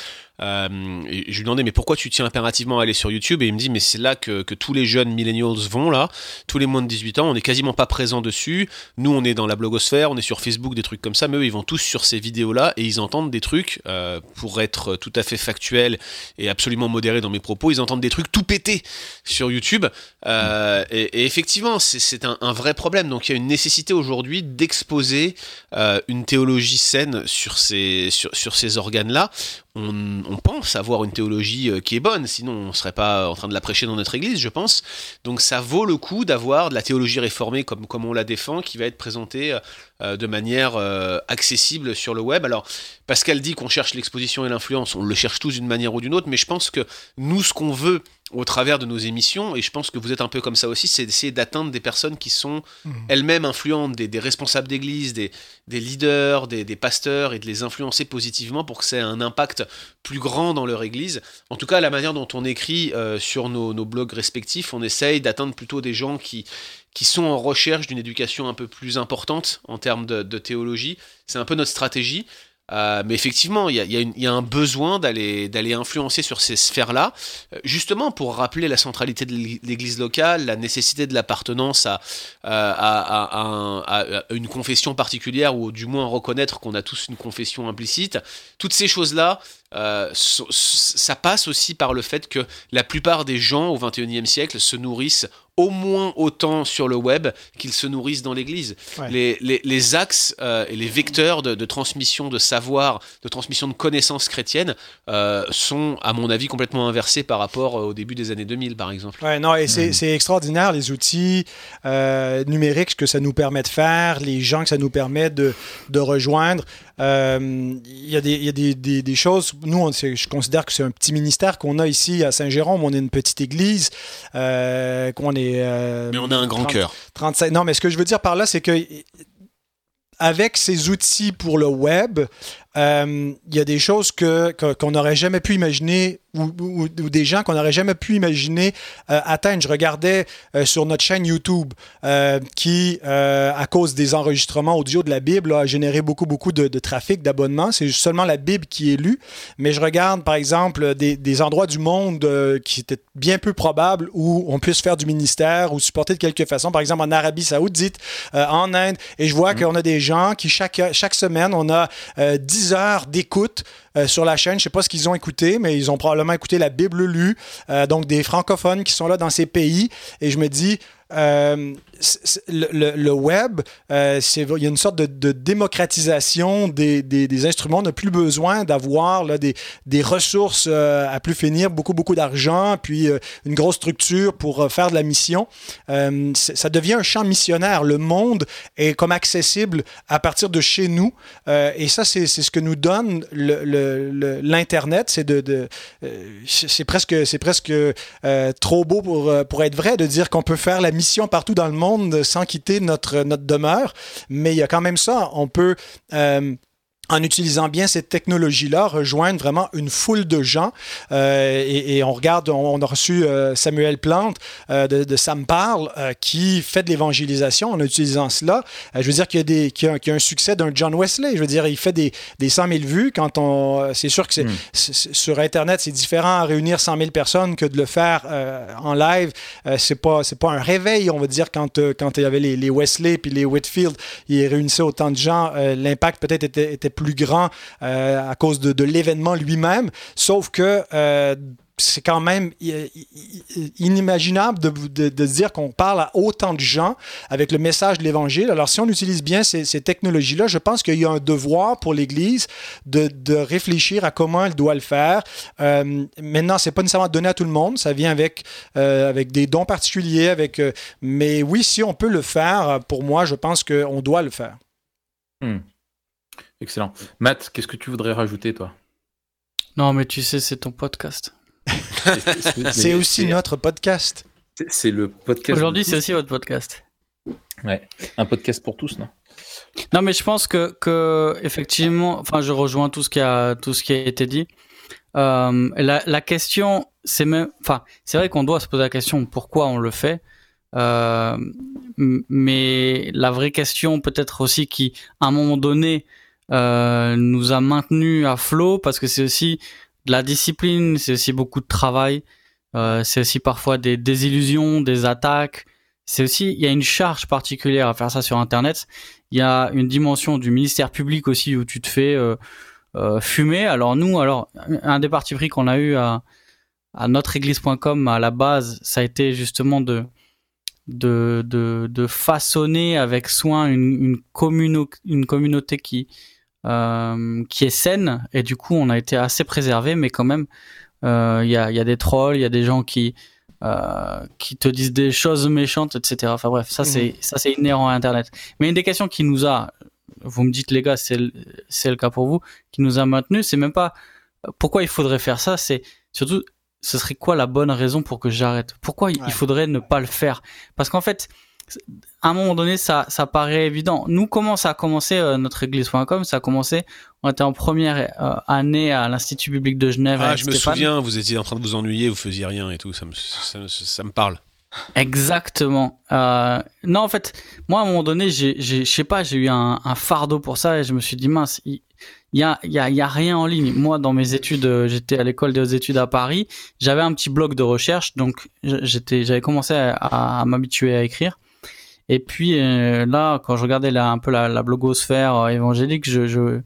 S3: et je lui demandais mais pourquoi tu tiens impérativement à aller sur YouTube? Et il me dit mais c'est là que, que tous les jeunes millennials vont là, tous les moins 18 ans, on n'est quasiment pas présent dessus. Nous on est dans la blogosphère, on est sur Facebook, des trucs comme ça, mais eux ils vont tous sur ces vidéos là et ils entendent des trucs, euh, pour être tout à fait factuel et absolument modéré dans mes propos, ils entendent des trucs tout pétés sur YouTube. Euh, et, effectivement, c'est un, vrai problème. Donc il y a une nécessité aujourd'hui d'exposer euh, une théologie saine sur ces organes-là. On, pense avoir une théologie euh, qui est bonne, sinon on ne serait pas en train de la prêcher dans notre église, je pense. Donc ça vaut le coup d'avoir de la théologie réformée comme, comme on la défend, qui va être présentée euh, de manière euh, accessible sur le web. Alors, Pascal dit qu'on cherche l'exposition et l'influence, on le cherche tous d'une manière ou d'une autre, mais je pense que nous, ce qu'on veut au travers de nos émissions, et je pense que vous êtes un peu comme ça aussi, c'est d'essayer d'atteindre des personnes qui sont mmh. elles-mêmes influentes, des, des responsables d'église, des, des, leaders, des, des, pasteurs, et de les influencer positivement pour que ça ait un impact plus grand dans leur église. En tout cas, la manière dont on écrit euh, sur nos, nos, blogs respectifs, on essaye d'atteindre plutôt des gens qui, qui sont en recherche d'une éducation un peu plus importante en termes de, théologie. C'est un peu notre stratégie. Euh, mais effectivement, il y a, un besoin d'aller influencer sur ces sphères-là, euh, justement pour rappeler la centralité de l'Église locale, la nécessité de l'appartenance à, à, une confession particulière, ou du moins reconnaître qu'on a tous une confession implicite. Toutes ces choses-là, ça passe aussi par le fait que la plupart des gens au 21e siècle se nourrissent au moins autant sur le web qu'ils se nourrissent dans l'Église. Les, les, axes euh, et les vecteurs de, transmission de savoir, de transmission de connaissances chrétiennes euh, sont, à mon avis, complètement inversés par rapport au début des années 2000, par exemple.
S4: Ouais, non, et c'est mm. extraordinaire les outils euh, numériques que ça nous permet de faire, les gens que ça nous permet de, de rejoindre. Il y a, des, y a des, des, choses, nous, on, je considère que c'est un petit ministère qu'on a ici à Saint-Jérôme, on est une petite église, qu'on est
S3: euh, mais on a un grand cœur.
S4: 35. Non, mais ce que je veux dire par là, c'est que avec ces outils pour le web, euh, il y a des choses que, qu'on n'aurait jamais pu imaginer ou, des gens qu'on n'aurait jamais pu imaginer euh, atteindre. Je regardais euh, sur notre chaîne YouTube qui, à cause des enregistrements audio de la Bible, a généré beaucoup, beaucoup de, trafic, d'abonnements. C'est seulement la Bible qui est lue. Mais je regarde, par exemple, des, des endroits du monde qui étaient bien peu probables où on puisse faire du ministère ou supporter de quelque façon. Par exemple, en Arabie Saoudite, en Inde. Et je vois mmh. qu'on a des gens qui, chaque, chaque semaine, on a 10 heures d'écoute euh, sur la chaîne. Je ne sais pas ce qu'ils ont écouté, mais ils ont probablement écouté la Bible lue. Euh, donc des francophones qui sont là dans ces pays. Et je me dis, euh, le, web, euh, il y a une sorte de, démocratisation des, instruments. On n'a plus besoin d'avoir des, ressources euh, à plus finir, beaucoup, beaucoup d'argent, puis une grosse structure pour faire de la mission. ça devient un champ missionnaire. Le monde est comme accessible à partir de chez nous. et ça, c'est ce que nous donne l'Internet. C'est de, de presque trop beau pour, pour être vrai de dire qu'on peut faire la mission partout dans le monde sans quitter notre, notre demeure. Mais il y a quand même ça. On peut euh, en utilisant bien cette technologie-là, rejoindre vraiment une foule de gens. Euh, et, on regarde, on, a reçu euh, Samuel Plante euh, de, de, Sam Parle qui fait de l'évangélisation en utilisant cela. je veux dire qu'il y a, des, qu'il y a, un succès d'un John Wesley. Je veux dire, il fait des, des 100 000 vues. Quand on, c'est sûr que c'est, hmm. sur Internet, c'est différent à réunir 100 000 personnes que de le faire en live. c'est pas, c'est pas un réveil, on va dire, quand, quand il y avait les, les Wesley puis les Whitfield, ils réunissaient autant de gens. l'impact peut-être était, était plus grand euh, à cause de, l'événement lui-même. Sauf que euh, c'est quand même inimaginable de, dire qu'on parle à autant de gens avec le message de l'Évangile. Alors, si on utilise bien ces, technologies-là, je pense qu'il y a un devoir pour l'Église de, de, réfléchir à comment elle doit le faire. Euh, maintenant, c'est pas nécessairement donné à tout le monde. Ça vient avec, euh, avec des dons particuliers. Avec, mais oui, si on peut le faire, pour moi, je pense qu'on doit le faire.
S1: Hmm. Excellent. Matt, qu'est-ce que tu voudrais rajouter, toi?
S2: Non, mais tu sais, c'est ton podcast.
S4: c'est aussi notre podcast.
S1: C'est le podcast.
S2: Aujourd'hui, c'est aussi votre podcast.
S1: Ouais, un podcast pour tous, non?
S2: Non, mais je pense que, que effectivement, enfin, je rejoins tout ce qui a tout ce qui a été dit. Euh, la, la, question, c'est même, enfin, c'est vrai qu'on doit se poser la question pourquoi on le fait? Euh, mais la vraie question, peut-être aussi, qui, à un moment donné, euh, nous a maintenu à flot parce que c'est aussi de la discipline, c'est aussi beaucoup de travail, euh, c'est aussi parfois des désillusions, des attaques. C'est aussi, il y a une charge particulière à faire ça sur Internet. Il y a une dimension du ministère public aussi où tu te fais euh, euh fumer. Alors nous, alors un des partis pris qu'on a eu à, à notreéglise.com à la base, ça a été justement de de, de, de façonner avec soin une, une, une communauté qui, euh, qui est saine. Et du coup on a été assez préservé mais quand même euh, il y, a, y, a, des trolls il y a des gens qui euh, qui te disent des choses méchantes etc enfin bref ça c'est mhm. ça c'est inhérent à internet. Mais une des questions qui nous a vous me dites les gars c'est le, c'est le cas pour vous qui nous a maintenu c'est même pas pourquoi il faudrait faire ça c'est surtout ce serait quoi la bonne raison pour que j'arrête? Pourquoi il faudrait ne pas le faire? Parce qu'en fait à un moment donné, ça, ça paraît évident. Nous, comment ça a commencé euh, notre église.com Ça a commencé, on était en première euh, année à l'Institut public de Genève.
S3: Ah, je me souviens, vous étiez en train de vous ennuyer, vous faisiez rien et tout, ça me, ça, me parle.
S2: Exactement. Euh, non, en fait, moi, à un moment donné, je sais pas, j'ai eu un, un, fardeau pour ça et je me suis dit, mince, il y a, y, a, y a rien en ligne. Moi, dans mes études, euh, j'étais à l'école des études à Paris, j'avais un petit blog de recherche, donc j'étais, j'avais commencé à m'habituer à écrire. Et puis euh, là, quand je regardais un peu la, blogosphère euh, évangélique, je, je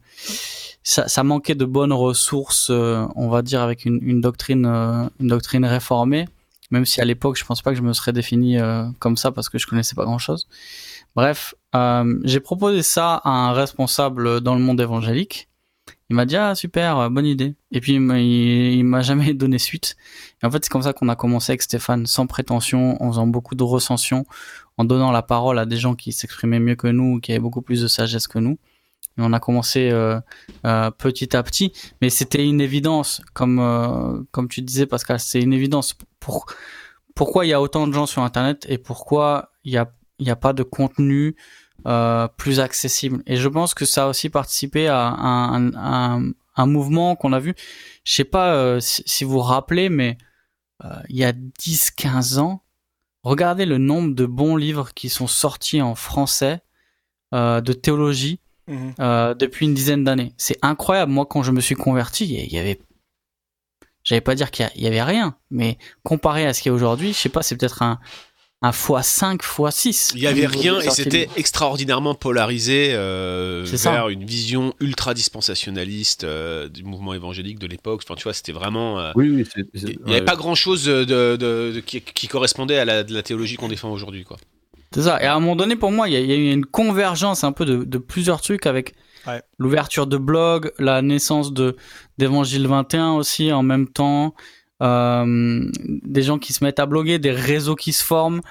S2: ça, ça, manquait de bonnes ressources, on va dire, avec une, une doctrine, une doctrine réformée. Même si à l'époque, je pense pas que je me serais défini comme ça parce que je connaissais pas grand chose. Bref, j'ai proposé ça à un responsable dans le monde évangélique il m'a dit ah super euh, bonne idée. Et puis il, m'a jamais donné suite. Et en fait c'est comme ça qu'on a commencé avec Stéphane sans prétention en faisant beaucoup de recensions en donnant la parole à des gens qui s'exprimaient mieux que nous qui avaient beaucoup plus de sagesse que nous. Et on a commencé euh, euh, petit à petit. Mais c'était une évidence comme comme tu disais Pascal c'est une évidence. Pour pourquoi il y a autant de gens sur internet et pourquoi il y a il y a pas de contenu euh, plus accessible. Et je pense que ça a aussi participé à un, un, un mouvement qu'on a vu. Je sais pas euh, si, vous vous rappelez, mais euh, il y a 10-15 ans, regardez le nombre de bons livres qui sont sortis en français de théologie mhm. depuis une dizaine d'années. C'est incroyable. Moi, quand je me suis converti, il y avait j'allais pas dire qu'il y, avait rien, mais comparé à ce qu'il y a aujourd'hui, je sais pas, c'est peut-être un, un x5, x6.
S3: Il y avait rien et c'était extraordinairement polarisé euh, vers une vision ultra dispensationaliste euh, du mouvement évangélique de l'époque. Enfin, tu vois, c'était vraiment. Euh,
S1: oui, oui.
S3: il n'y avait pas grand chose de, qui, correspondait à la, théologie qu'on défend aujourd'hui, quoi.
S2: C'est ça. Et à un moment donné, pour moi, il y, a eu une convergence un peu de, plusieurs trucs avec l'ouverture de blog, la naissance de d'Évangile 21 aussi en même temps. Euh, des gens qui se mettent à bloguer, des réseaux qui se forment,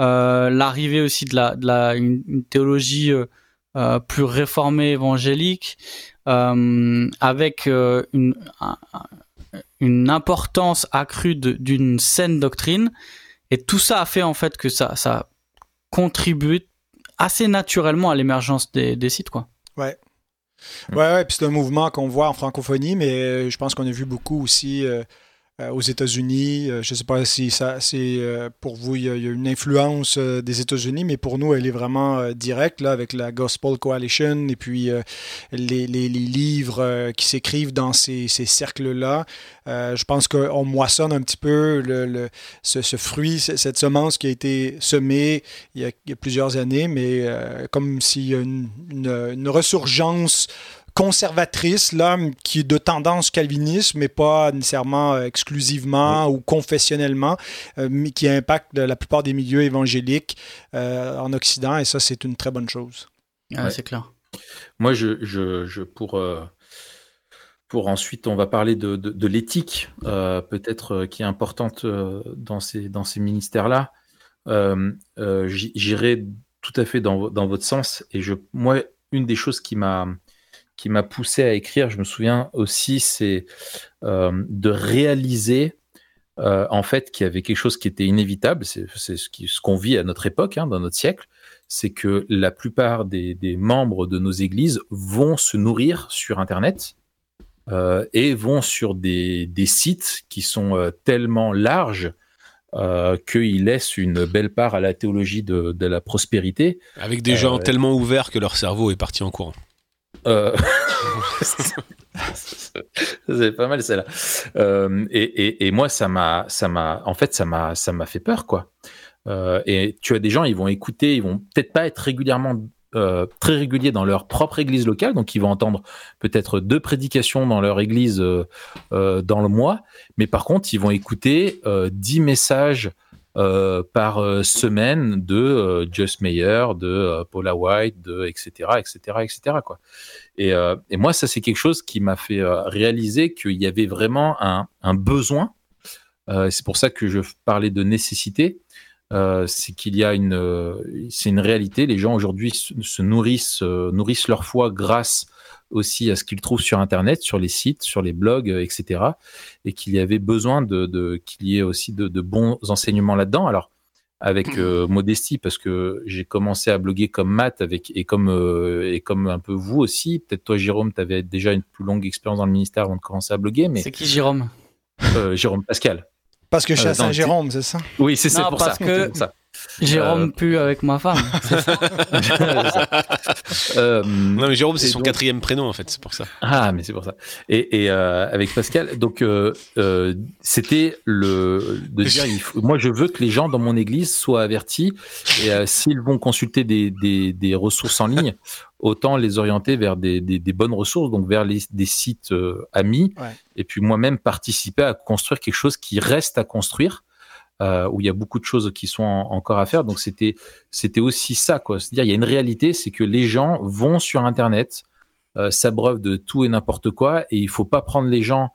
S2: euh, l'arrivée aussi de la, de la une, théologie euh, plus réformée évangélique, avec une, une importance accrue d'une saine doctrine. Et tout ça a fait en fait que ça, ça contribue assez naturellement à l'émergence des, des, sites, quoi.
S4: Ouais. Ouais, ouais, puis c'est un mouvement qu'on voit en francophonie, mais je pense qu'on a vu beaucoup aussi euh, aux États-Unis. Euh, je ne sais pas si ça, c'est euh, pour vous, il y, a, une influence des États-Unis, mais pour nous, elle est vraiment directe là, avec la Gospel Coalition et puis les, livres qui s'écrivent dans ces, cercles-là. je pense qu'on moissonne un petit peu ce, fruit, cette semence qui a été semée il y a, plusieurs années, mais comme s'il y a une ressurgence conservatrice, là, qui est de tendance calviniste, mais pas nécessairement euh, exclusivement ou confessionnellement, euh, mais qui impacte la plupart des milieux évangéliques euh, en Occident, et ça, c'est une très bonne chose.
S2: Ah, C'est clair.
S1: Moi, je, je, pour, pour ensuite, on va parler de, de, l'éthique, peut-être qui est importante dans ces, dans ces ministères-là. J'irai tout à fait dans, dans votre sens, et je, moi, une des choses qui m'a qui m'a poussé à écrire, je me souviens aussi, c'est euh, de réaliser euh, en fait qu'il y avait quelque chose qui était inévitable, c'est ce qu'on vit à notre époque, hein, dans notre siècle, c'est que la plupart des, membres de nos églises vont se nourrir sur Internet euh, et vont sur des, sites qui sont tellement larges qu'ils laissent une belle part à la théologie de, de la prospérité.
S3: Avec des gens tellement ouverts que leur cerveau est parti en courant.
S1: Euh... c'est pas mal celle-là. Euh, et, moi, ça m'a, ça m'a, en fait, ça m'a, fait peur, quoi. Euh, et tu as des gens, ils vont écouter, ils vont peut-être pas être régulièrement très réguliers dans leur propre église locale, donc ils vont entendre peut-être deux prédications dans leur église dans le mois, mais par contre, ils vont écouter dix messages euh, par euh, semaine de euh, Just Mayer, de Paula White, de etc. etc. etc. quoi. Et, et moi, ça c'est quelque chose qui m'a fait réaliser qu'il y avait vraiment un, un besoin. c'est pour ça que je parlais de nécessité. c'est qu'il y a une, c'est une réalité. Les gens aujourd'hui se, nourrissent, nourrissent leur foi grâce aussi à ce qu'ils trouvent sur Internet, sur les sites, sur les blogs, euh, etc. Et qu'il y avait besoin de, qu'il y ait aussi de, bons enseignements là-dedans. Alors, avec euh, modestie, parce que j'ai commencé à bloguer comme Matt avec, et, comme, euh, et comme un peu vous aussi. Peut-être toi, Jérôme, tu avais déjà une plus longue expérience dans le ministère avant de commencer à bloguer. Mais...
S2: C'est qui Jérôme?
S1: Jérôme Pascal.
S4: Parce que je suis à Saint-Jérôme, c'est ça?
S1: Oui, c'est pour, ça.
S2: Que... Jérôme euh... avec ma femme.
S3: euh, non mais Jérôme c'est son quatrième prénom en fait, c'est pour ça.
S1: Ah mais c'est pour ça. Et, et euh, avec Pascal, donc euh, euh, c'était le de dire, il faut, moi je veux que les gens dans mon église soient avertis et s'ils vont consulter des, des, des, ressources en ligne, autant les orienter vers des, des, des bonnes ressources, donc vers les, des sites amis, ouais. et puis moi-même participer à construire quelque chose qui reste à construire euh, où il y a beaucoup de choses qui sont en, encore à faire. Donc c'était c'était aussi ça quoi. C'est-à-dire il y a une réalité, c'est que les gens vont sur Internet, euh, s'abreuvent de tout et n'importe quoi, et il faut pas prendre les gens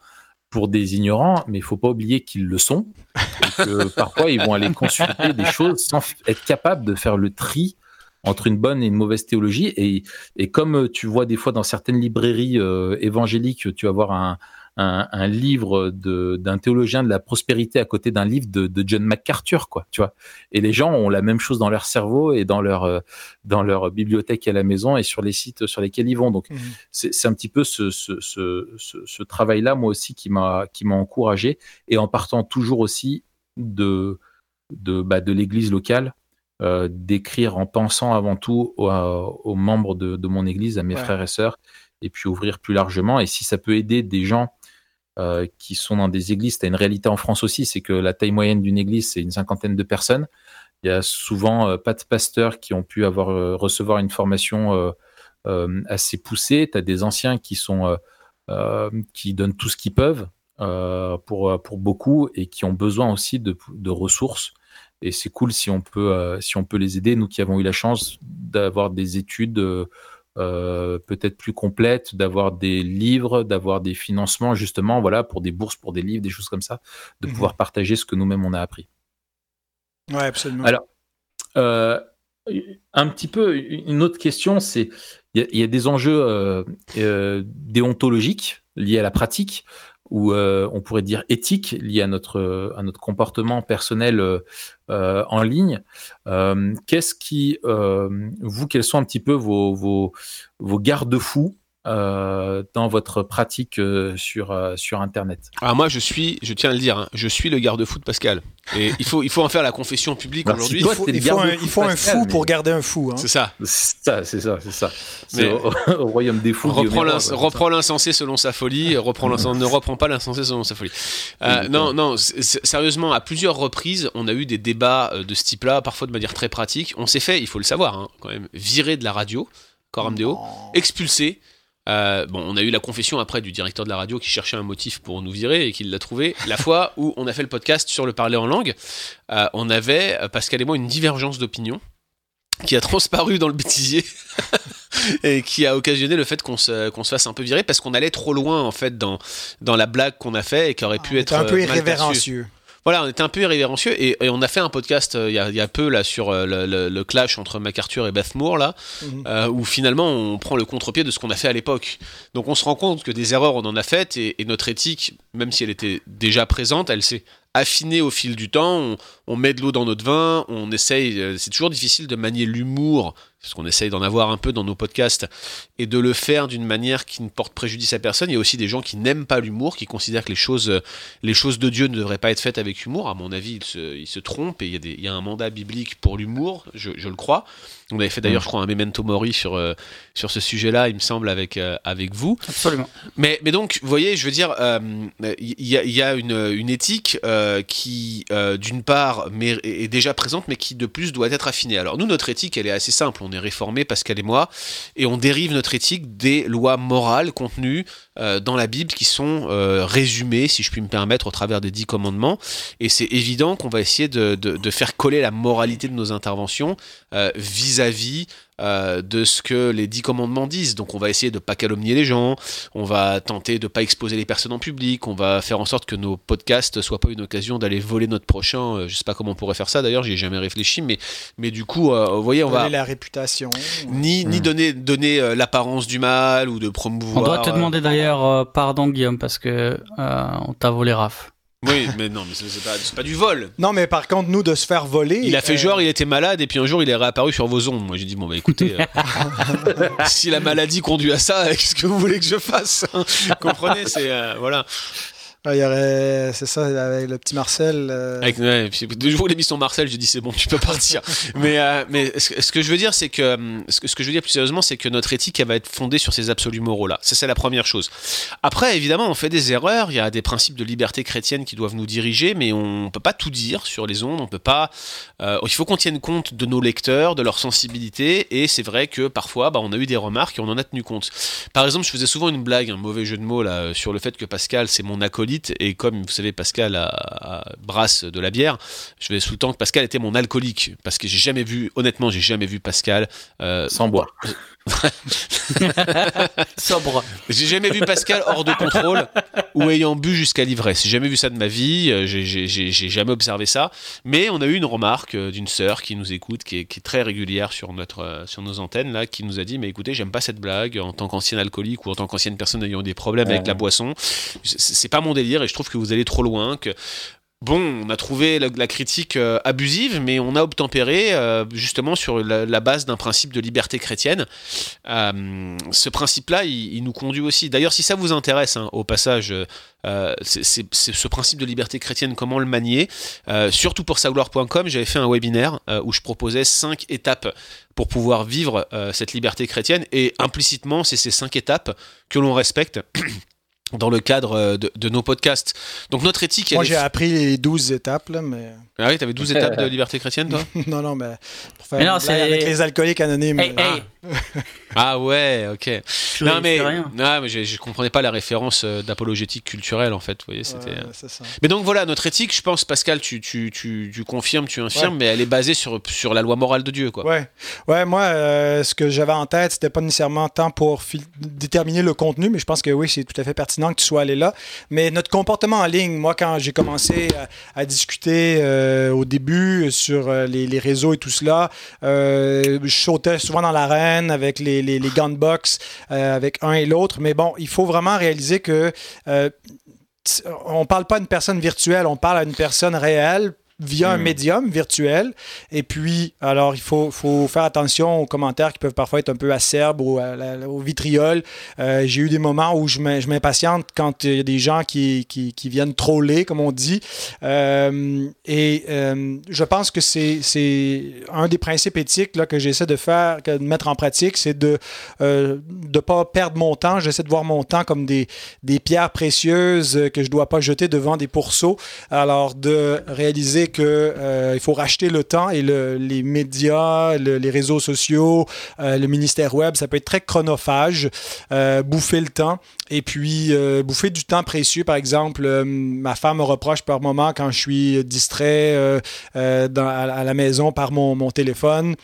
S1: pour des ignorants, mais il faut pas oublier qu'ils le sont. Et que parfois ils vont aller consulter des choses sans être capables de faire le tri entre une bonne et une mauvaise théologie. Et, et comme tu vois des fois dans certaines librairies euh, évangéliques, tu vas voir un, un, un livre d'un théologien de la prospérité à côté d'un livre de, de, John MacArthur, quoi, tu vois. Et les gens ont la même chose dans leur cerveau et dans leur euh, dans leur bibliothèque à la maison et sur les sites sur lesquels ils vont. Donc mmh. c'est un petit peu ce, ce, ce, ce, ce travail-là, moi aussi, qui m'a qui m'a encouragé et en partant toujours aussi de de bah, de l'Église locale. Euh, d'écrire en pensant avant tout aux, aux membres de, de, mon église, à mes ouais. frères et sœurs, et puis ouvrir plus largement. Et si ça peut aider des gens euh, qui sont dans des églises, tu une réalité en France aussi, c'est que la taille moyenne d'une église, c'est une cinquantaine de personnes. Il y a souvent euh, pas de pasteurs qui ont pu avoir euh, recevoir une formation assez poussée. Tu as des anciens qui sont qui donnent tout ce qu'ils peuvent pour pour beaucoup et qui ont besoin aussi de, de ressources et c'est cool si on peut si on peut les aider nous qui avons eu la chance d'avoir des études euh, peut-être plus complètes d'avoir des livres d'avoir des financements justement voilà pour des bourses pour des livres des choses comme ça de mmh. pouvoir partager ce que nous-mêmes on a appris.
S4: Ouais absolument.
S1: Alors euh, un petit peu une autre question c'est il y, y, a des enjeux déontologiques liés à la pratique ou euh, on pourrait dire éthique liée à notre à notre comportement personnel euh, en ligne. Euh, Qu'est-ce qui vous quels sont un petit peu vos vos, vos garde-fous euh, dans votre pratique euh, sur euh, sur internet?
S3: Ah moi je suis, je tiens à le dire, hein, je suis le garde-fou de Pascal. Et il faut il faut en faire la confession publique aujourd'hui.
S4: Il faut, il faut, un, il faut un, fou mais... pour garder un fou. Hein.
S3: C'est ça.
S1: C'est ça, c'est ça, c'est ça. Mais au, au, royaume des fous.
S3: Reprend l'insensé selon sa folie, reprend ne reprend pas l'insensé selon sa folie. Euh, non non, sérieusement, à plusieurs reprises, on a eu des débats de ce type-là, parfois de manière très pratique. On s'est fait, il faut le savoir, hein, quand même, virer de la radio, Coram Deo, expulsé. Euh, bon, on a eu la confession après du directeur de la radio qui cherchait un motif pour nous virer et qui l'a trouvé. La fois où on a fait le podcast sur le parler en langue, euh, on avait, Pascal et moi, une divergence d'opinion qui a transparu dans le bêtisier et qui a occasionné le fait qu'on se, qu'on se fasse un peu virer parce qu'on allait trop loin en fait dans, dans la blague qu'on a fait et qui aurait pu
S4: ah,
S3: être
S4: un peu irrévérencieux
S3: voilà, on était un peu irrévérencieux et, et on a fait un podcast il euh, y, a, y, a, peu là sur euh, le, le, le, clash entre MacArthur et Beth Moore là, mm -hmm. euh, où finalement on prend le contre-pied de ce qu'on a fait à l'époque. Donc on se rend compte que des erreurs on en a faites et, et notre éthique, même si elle était déjà présente, elle s'est affinée au fil du temps. On, on met de l'eau dans notre vin, on essaye. C'est toujours difficile de manier l'humour parce qu'on essaye d'en avoir un peu dans nos podcasts, et de le faire d'une manière qui ne porte préjudice à personne. Il y a aussi des gens qui n'aiment pas l'humour, qui considèrent que les choses, les choses de Dieu ne devraient pas être faites avec humour. À mon avis, ils se, ils se trompent, et il y, a des, il y, a un mandat biblique pour l'humour, je, je, le crois. On avait fait d'ailleurs, je crois, un memento mori sur, euh, sur ce sujet-là, il me semble, avec, euh, avec vous.
S2: Absolument.
S3: Mais, mais donc, vous voyez, je veux dire, euh, il y, a, il y a une, une éthique qui, d'une part, mais, est déjà présente, mais qui, de plus, doit être affinée. Alors, nous, notre éthique, elle est assez simple. On est réformé, Pascal et moi, et on dérive notre éthique des lois morales contenues euh, dans la Bible qui sont euh, résumées, si je puis me permettre, au travers des dix commandements. Et c'est évident qu'on va essayer de, faire coller la moralité de nos interventions vis-à-vis -vis, euh, de ce que les dix commandements disent. Donc on va essayer de pas calomnier les gens, on va tenter de pas exposer les personnes en public, on va faire en sorte que nos podcasts soient pas une occasion d'aller voler notre prochain. Euh, je sais pas comment on pourrait faire ça d'ailleurs, j'y ai jamais réfléchi, mais mais du coup, euh, vous voyez, on
S4: donner
S3: va
S4: la réputation,
S3: ni ni mmh. donner donner euh, l'apparence du mal ou de promouvoir.
S2: On doit te demander d'ailleurs euh, pardon Guillaume parce que on t'a volé Raph.
S3: Oui, mais non, mais c'est pas, pas, du vol.
S4: Non, mais par contre, nous, de se faire voler.
S3: Il a fait euh... genre, il était malade, et puis un jour, il est réapparu sur vos ondes. Moi, j'ai dit, bon, bah écoutez, euh, si la maladie conduit à ça, qu'est-ce que vous voulez que je fasse Comprenez, c'est. Euh, voilà.
S4: Il y aurait, c'est ça, avec le petit Marcel.
S3: Euh... Avec, ouais, deux jours l'émission Marcel, j'ai dit c'est bon, tu peux partir. mais euh, mais ce, que je veux dire, c'est que euh, ce que, ce que je veux dire plus sérieusement, c'est que notre éthique, elle va être fondée sur ces absolus moraux là. Ça, c'est la première chose. Après, évidemment, on fait des erreurs. Il y a des principes de liberté chrétienne qui doivent nous diriger, mais on peut pas tout dire sur les ondes. On peut pas. Euh, il faut qu'on tienne compte de nos lecteurs, de leur sensibilité, et c'est vrai que parfois, bah, on a eu des remarques et on en a tenu compte. Par exemple, je faisais souvent une blague, un mauvais jeu de mots là, sur le fait que Pascal, c'est mon acolyte et comme vous savez, Pascal a, brasse de la bière, je vais sous le temps que Pascal était mon alcoolique. Parce que j'ai jamais vu, honnêtement, j'ai jamais vu Pascal.
S1: Euh, Sans boire.
S2: Sobre.
S3: J'ai jamais vu Pascal hors de contrôle ou ayant bu jusqu'à l'ivresse. J'ai jamais vu ça de ma vie. Euh, j'ai jamais observé ça. Mais on a eu une remarque euh, d'une sœur qui nous écoute, qui est, très régulière sur notre sur nos antennes là, qui nous a dit mais écoutez, j'aime pas cette blague en tant qu'ancien alcoolique ou en tant qu'ancienne personne ayant des problèmes avec la boisson. C'est pas mon délire et je trouve que vous allez trop loin, que Bon, on a trouvé la, critique euh, abusive, mais on a obtempéré euh, justement sur la, base d'un principe de liberté chrétienne. Euh, ce principe-là, il, nous conduit aussi. D'ailleurs, si ça vous intéresse, hein, au passage, c'est ce principe de liberté chrétienne, comment le manier, surtout pour sagloire.com, j'avais fait un webinaire où je proposais cinq étapes pour pouvoir vivre cette liberté chrétienne, et implicitement, c'est ces cinq étapes que l'on respecte. dans le cadre euh, de, nos podcasts. Donc notre éthique...
S4: Moi j'ai appris les 12 étapes, là, mais...
S3: Ah oui, t'avais 12 étapes de liberté chrétienne, toi?
S4: Non, non, mais pour faire non, avec les alcooliques anonymes.
S3: ah. ah. ouais, ok. non mais, non, mais je, je, comprenais pas la référence euh, d'apologétique culturelle, en fait. Vous voyez, c'était... Euh. ça. Mais donc voilà, notre éthique, je pense, Pascal, tu, tu, tu, tu confirmes, tu infirmes, mais elle est basée sur, sur la loi morale de Dieu, quoi.
S4: Ouais, ouais moi, ce que j'avais en tête, c'était pas nécessairement tant pour déterminer le contenu, mais je pense que oui, c'est tout à fait pertinent que tu sois allé là. Mais notre comportement en ligne, moi, quand j'ai commencé à, discuter euh, au début sur euh, les, réseaux et tout cela, euh, je sautais souvent dans l'arène avec les, les, les gunbox, avec un et l'autre. Mais bon, il faut vraiment réaliser que on parle pas à une personne virtuelle, on parle à une personne réelle via un hmm. médium virtuel. Et puis, alors, il faut, faut, faire attention aux commentaires qui peuvent parfois être un peu acerbes ou au vitriol. Euh, j'ai eu des moments où je m'impatiente quand il y a des gens qui, qui, qui, viennent troller, comme on dit. Euh, et euh, je pense que c'est un des principes éthiques là, que j'essaie de faire, de mettre en pratique, c'est de ne pas perdre mon temps. J'essaie de voir mon temps comme des, des pierres précieuses que je ne dois pas jeter devant des pourceaux. Alors, de réaliser qu'il euh, faut racheter le temps et les médias, les réseaux sociaux, euh, le ministère web, ça peut être très chronophage, euh, bouffer le temps et puis bouffer du temps précieux. Par exemple, ma femme me reproche par moment quand je suis distrait à, la maison par mon téléphone.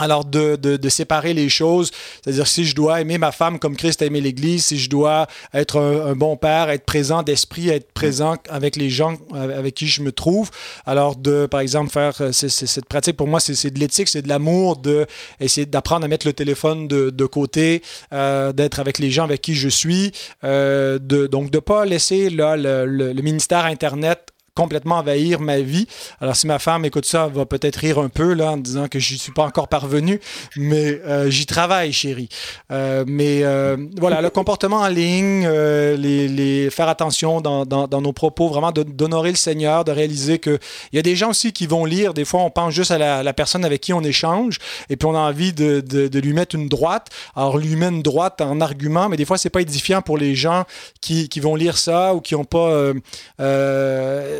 S4: Alors, de, de, séparer les choses, c'est-à-dire si je dois aimer ma femme comme Christ a aimé l'Église, si je dois être un, bon père, être présent d'esprit, être présent avec les gens avec qui je me trouve, alors de, par exemple, faire cette pratique, pour moi, c'est de l'éthique, c'est de l'amour, de essayer d'apprendre à mettre le téléphone de, de côté, euh, d'être avec les gens avec qui je suis, euh, de, donc de ne pas laisser là, le, le ministère Internet complètement envahir ma vie. Alors, si ma femme écoute ça, elle va peut-être rire un peu là, en disant que je suis pas encore parvenu, mais euh, j'y travaille, chérie. Euh, mais euh, voilà, le comportement en ligne, les, les, faire attention dans, dans, dans nos propos, vraiment d'honorer le Seigneur, de réaliser qu'il y a des gens aussi qui vont lire. Des fois, on pense juste à la, personne avec qui on échange, et puis on a envie de, de, de, lui mettre une droite. Alors, lui met une droite en argument, mais des fois, c'est pas édifiant pour les gens qui, qui vont lire ça ou qui n'ont pas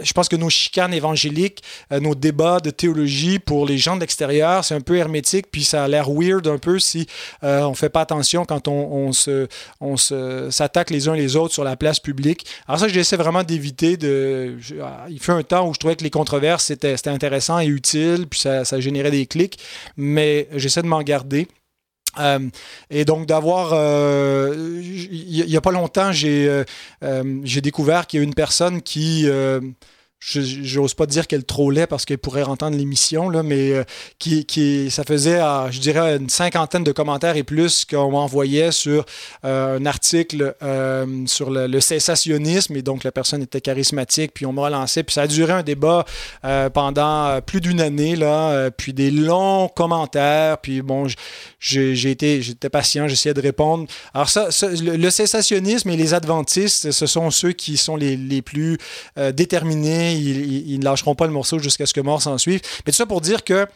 S4: je pense que nos chicanes évangéliques, euh, nos débats de théologie pour les gens de l'extérieur, c'est un peu hermétique, puis ça a l'air weird un peu si euh, on fait pas attention quand on, on se, s'attaque les uns les autres sur la place publique. Alors ça, j'essaie vraiment d'éviter de... Ah, il fait un temps où je trouvais que les controverses, c'était, intéressant et utile, puis ça, ça générait des clics, mais j'essaie de m'en garder. Euh, et donc d'avoir, il n'y a pas longtemps, j'ai, j'ai découvert qu'il y a une personne qui j'ose pas dire qu'elle trollait parce qu'elle pourrait entendre l'émission, mais euh, qui, qui, ça faisait, je dirais, une cinquantaine de commentaires et plus qu'on m'envoyait sur euh, un article euh, sur le, cessationnisme, et donc la personne était charismatique, puis on m'a relancé, puis ça a duré un débat pendant plus d'une année, là, puis des longs commentaires, puis bon, j'étais patient, j'essayais de répondre. Alors ça, le, cessationnisme et les adventistes, ce sont ceux qui sont les, les plus déterminés ils, ne lâcheront pas le morceau jusqu'à ce que mort s'en suive. Mais tout ça pour dire que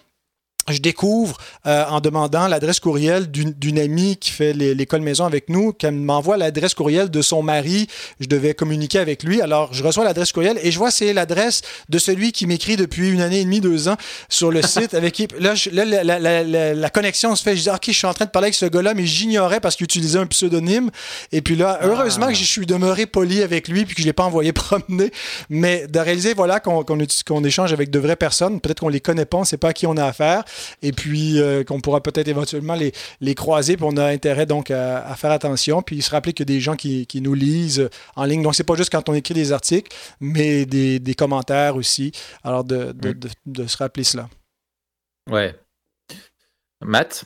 S4: je découvre euh, en demandant l'adresse courriel d'une amie qui fait l'école maison avec nous, qu'elle m'envoie l'adresse courriel de son mari. Je devais communiquer avec lui. Alors, je reçois l'adresse courriel et je vois c'est l'adresse de celui qui m'écrit depuis une année et demie, deux ans sur le site avec qui. Là, la, connexion se fait. Je dis, OK, je suis en train de parler avec ce gars-là, mais j'ignorais parce qu'il utilisait un pseudonyme. Et puis là, heureusement que je suis demeuré poli avec lui puis que je ne l'ai pas envoyé promener. Mais de réaliser, voilà, qu'on échange avec de vraies personnes. Peut-être qu'on les connaît pas, on ne sait pas à qui on a affaire et puis euh, qu'on pourra peut-être éventuellement les, les croiser. Puis on a intérêt donc à, faire attention, puis se rappeler qu'il y a des gens qui, qui nous lisent en ligne. Donc c'est pas juste quand on écrit des articles, mais des, des commentaires aussi. Alors de, de, de, se rappeler cela.
S1: Ouais. Matt?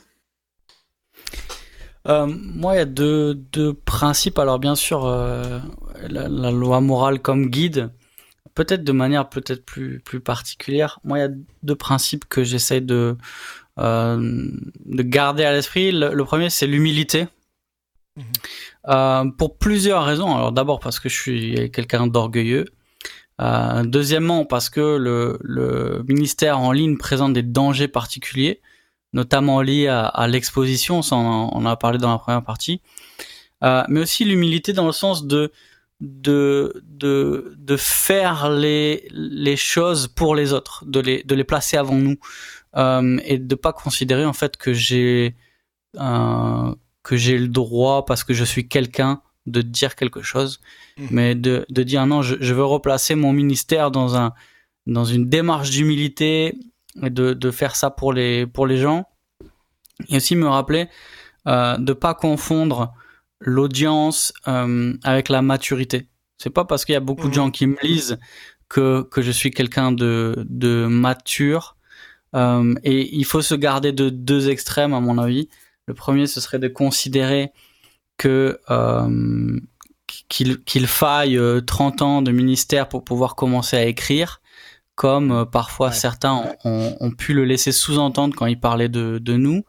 S2: Euh, moi, il y a deux, deux, principes. Alors, bien sûr, euh, la, la, loi morale comme guide, peut-être de manière peut-être plus plus particulière. Moi, il y a deux principes que j'essaie de euh, de garder à l'esprit. Le, premier, c'est l'humilité. Mhm. Euh, pour plusieurs raisons. Alors d'abord parce que je suis quelqu'un d'orgueilleux. Euh, deuxièmement parce que le, le ministère en ligne présente des dangers particuliers, notamment liés à, à l'exposition, on, on en a parlé dans la première partie, mais aussi l'humilité dans le sens de de, de, de faire les, les choses pour les autres, de les, de les placer avant nous, euh, et de pas considérer en fait que j'ai euh, que j'ai le droit parce que je suis quelqu'un de dire quelque chose, mmh. mais de, de dire non, je, je veux replacer mon ministère dans un dans une démarche d'humilité et de, de faire ça pour les pour les gens, et aussi me rappeler euh, de pas confondre l'audience euh, avec la maturité. C'est pas parce qu'il y a beaucoup de gens qui me lisent que, que je suis quelqu'un de, de mature. Euh, et il faut se garder de deux extrêmes, à mon avis. Le premier, ce serait de considérer que euh, qu'il faille 30 ans de ministère pour pouvoir commencer à écrire, comme parfois certains ont, ont, pu le laisser sous-entendre quand ils parlaient de, de nous.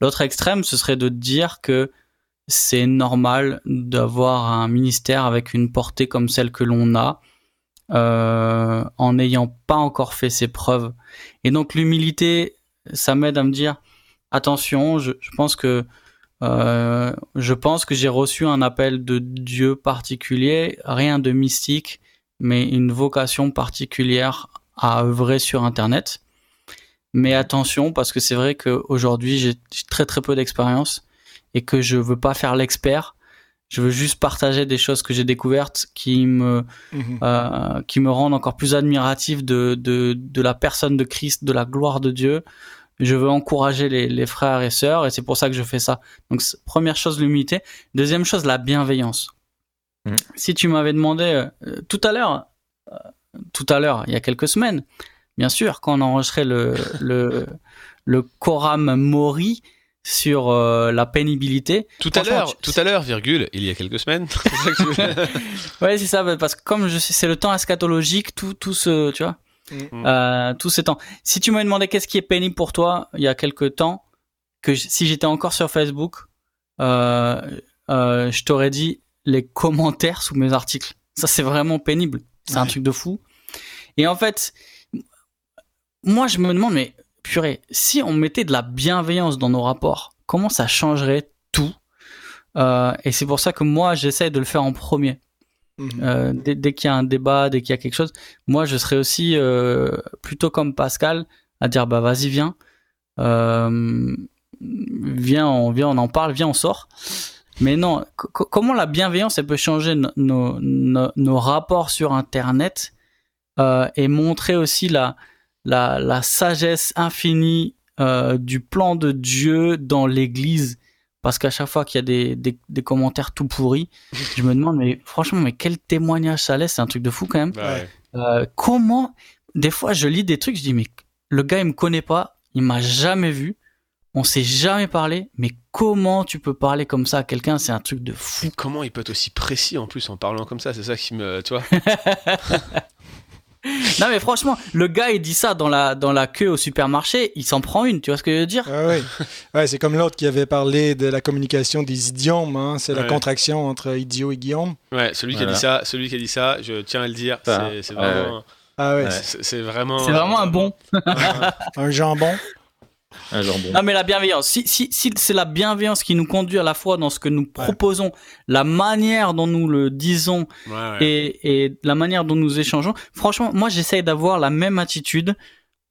S2: L'autre extrême, ce serait de dire que c'est normal d'avoir un ministère avec une portée comme celle que l'on a, euh, en n'ayant pas encore fait ses preuves. Et donc l'humilité, ça m'aide à me dire attention, je, pense que euh, je pense que j'ai reçu un appel de Dieu particulier, rien de mystique, mais une vocation particulière à œuvrer sur Internet. Mais attention, parce que c'est vrai qu'aujourd'hui j'ai très très peu d'expérience et que je veux pas faire l'expert. Je veux juste partager des choses que j'ai découvertes qui me mhm. euh, qui me rendent encore plus admiratif de, de de la personne de Christ, de la gloire de Dieu. Je veux encourager les, les frères et sœurs et c'est pour ça que je fais ça. Donc première chose l'humilité, deuxième chose la bienveillance. Mhm. Si tu m'avais demandé euh, tout à l'heure, euh, tout à l'heure, il y a quelques semaines, bien sûr, quand on enregistrait le le le Coram Mori, sur euh, la pénibilité.
S3: Tout à l'heure, tout à l'heure, virgule, il y a quelques semaines.
S2: ouais, c'est ça, parce que comme je sais, c'est le temps eschatologique, tout, tout ce, tu vois, mm. euh, tout ces temps. Si tu m'avais demandé qu'est-ce qui est pénible pour toi il y a quelques temps, que si j'étais encore sur Facebook, euh, euh, je t'aurais dit les commentaires sous mes articles. Ça, c'est vraiment pénible. C'est un truc de fou. Et en fait, moi, je me demande, mais purée, si on mettait de la bienveillance dans nos rapports, comment ça changerait tout euh, Et c'est pour ça que moi, j'essaie de le faire en premier. Mhm. Euh, dès, qu'il y a un débat, dès qu'il y a quelque chose, moi, je serais aussi euh, plutôt comme Pascal à dire bah vas-y viens, viens, on on en parle, viens, on sort. Mais non, comment la bienveillance elle peut changer nos, nos rapports sur Internet et montrer aussi la la, la sagesse infinie euh, du plan de Dieu dans l'Église parce qu'à chaque fois qu'il y a des, des, des, commentaires tout pourris, je me demande, mais franchement, mais quel témoignage ça laisse, c'est un truc de fou quand même. Euh, comment, des fois, je lis des trucs, je dis, mais le gars, il me connaît pas, il m'a jamais vu, on s'est jamais parlé, mais comment tu peux parler comme ça à quelqu'un, c'est un truc de fou.
S3: comment il peut être aussi précis en plus en parlant comme ça, c'est ça qui me, tu vois?
S2: non mais franchement, le gars il dit ça dans la dans la queue au supermarché, il s'en prend une, tu vois ce que je veux dire?
S4: Ah ouais. ouais c'est comme l'autre qui avait parlé de la communication des idiomes, hein. c'est la contraction entre idiot et Guillaume.
S3: Ouais, celui qui a dit ça, celui qui a dit ça, je tiens à le dire, c'est vraiment.
S4: Ah ouais.
S3: C'est vraiment.
S2: C'est vraiment un bon.
S4: un jambon.
S2: Non, mais la bienveillance. Si, si, si c'est la bienveillance qui nous conduit à la fois dans ce que nous proposons, la manière dont nous le disons Et, et, la manière dont nous échangeons, franchement, moi, j'essaye d'avoir la même attitude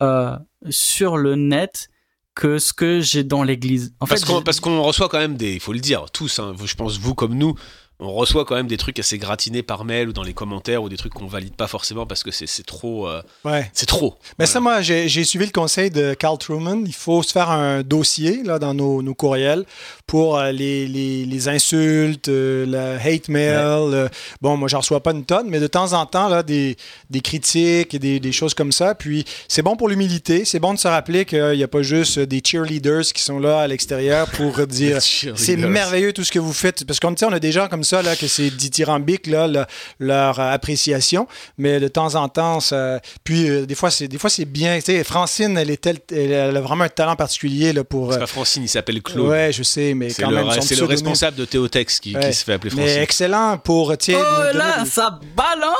S2: euh, sur le net que ce que j'ai dans l'église.
S3: En parce qu'on parce qu'on reçoit quand même des, il faut le dire, tous, hein, je pense vous comme nous, on reçoit quand même des trucs assez gratinés par mail ou dans les commentaires ou des trucs qu'on valide pas forcément parce que c'est trop. Euh,
S4: ouais.
S3: C'est trop.
S4: Mais ça, moi, j'ai suivi le conseil de Carl Truman. Il faut se faire un dossier là, dans nos, nos courriels pour euh, les, les, les, insultes, euh, le hate mail. bon, moi, j'en reçois pas une tonne, mais de temps en temps, là, des, des critiques et des, des, choses comme ça. Puis, c'est bon pour l'humilité. C'est bon de se rappeler qu'il n'y a pas juste des cheerleaders qui sont là à l'extérieur pour dire c'est merveilleux tout ce que vous faites. Parce qu'on on a des gens comme ça là, que c'est dithyrambique, là, leur appréciation. Mais de temps en temps, ça... puis euh, des fois, c'est des fois c'est bien. Tu sais, Francine, elle, est elle a vraiment un talent particulier là, pour.
S3: C'est pas Francine, il s'appelle Claude.
S4: Ouais, je sais, mais quand même.
S3: C'est le responsable de Théotex qui, qui, se fait appeler Francine.
S4: Mais excellent pour.
S2: oh là, ça balance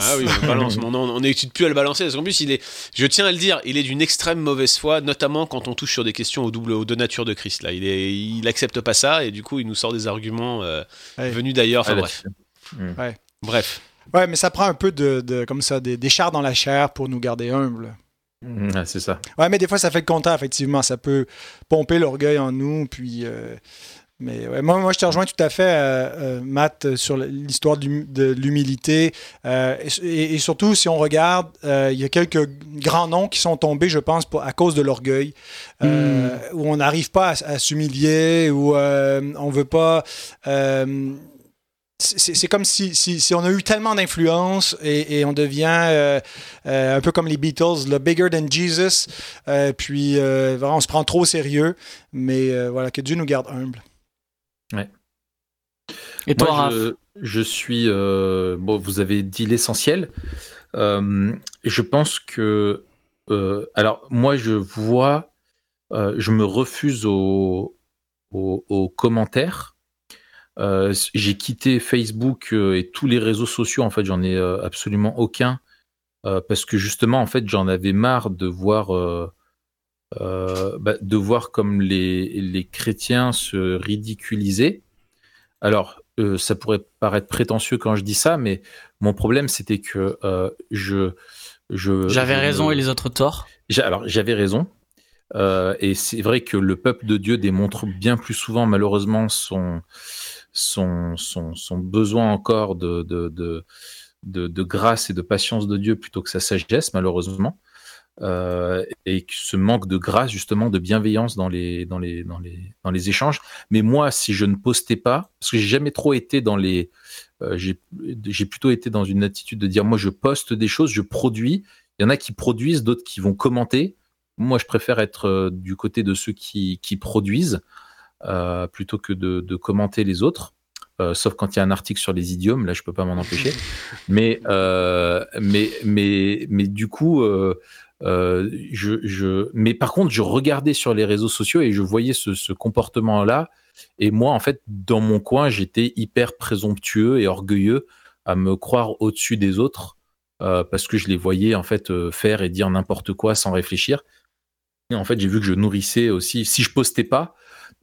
S3: Ah oui, on balance. on n'étude plus à le balancer. Parce qu'en plus, il est, je tiens à le dire, il est d'une extrême mauvaise foi, notamment quand on touche sur des questions au double, aux deux natures de Christ. Là. Il, est, il accepte pas ça et du coup, il nous sort des arguments euh, venus d'ailleurs. Enfin, bref.
S4: Ouais.
S3: Bref.
S4: Ouais, mais ça prend un peu de, comme ça, des, des chars dans la chair pour nous garder humbles.
S1: Hmm, c'est ça.
S4: Ouais, mais des fois, ça fait le content, effectivement. Ça peut pomper l'orgueil en nous. Puis, euh, mais ouais, moi, moi, je te rejoins tout à fait, euh, euh, Matt, sur l'histoire de l'humilité. Et, surtout, si on regarde, il y a quelques grands noms qui sont tombés, je pense, pour, à cause de l'orgueil, hmm. où on n'arrive pas à, à s'humilier, où on veut pas c'est comme si, si, on a eu tellement d'influence et, on devient euh, euh, un peu comme les Beatles, le bigger than Jesus, euh, puis on se prend trop au sérieux, mais voilà, que Dieu nous garde humbles.
S1: Ouais. Et toi, je, je, suis. bon, vous avez dit l'essentiel. je pense que. alors, moi, je vois. je me refuse aux, aux commentaires euh, j'ai quitté Facebook euh, et tous les réseaux sociaux. En fait, j'en ai euh, absolument aucun parce que justement, en fait, j'en avais marre de voir, bah, de voir comme les, les chrétiens se ridiculiser. Alors, ça pourrait paraître prétentieux quand je dis ça, mais mon problème, c'était que je, je,
S2: j'avais raison et les autres torts.
S1: Alors, j'avais raison. et c'est vrai que le peuple de Dieu démontre bien plus souvent, malheureusement, son, son, son, son besoin encore de, de, de, de, grâce et de patience de Dieu plutôt que sa sagesse, malheureusement. Euh, et ce manque de grâce, justement, de bienveillance dans les, dans, les, dans, les, dans les échanges. Mais moi, si je ne postais pas, parce que j'ai jamais trop été dans les. Euh, j'ai plutôt été dans une attitude de dire moi, je poste des choses, je produis. Il y en a qui produisent, d'autres qui vont commenter. Moi, je préfère être euh, du côté de ceux qui, qui produisent. Euh, plutôt que de, de, commenter les autres. Euh, sauf quand il y a un article sur les idiomes, là je peux pas m'en empêcher. mais, euh, mais, mais, mais du coup, je, je, mais par contre, je regardais sur les réseaux sociaux et je voyais ce, ce comportement-là. Et moi, en fait, dans mon coin, j'étais hyper présomptueux et orgueilleux à me croire au-dessus des autres parce que je les voyais en fait faire et dire n'importe quoi sans réfléchir. Et en fait, j'ai vu que je nourrissais aussi. Si je postais pas,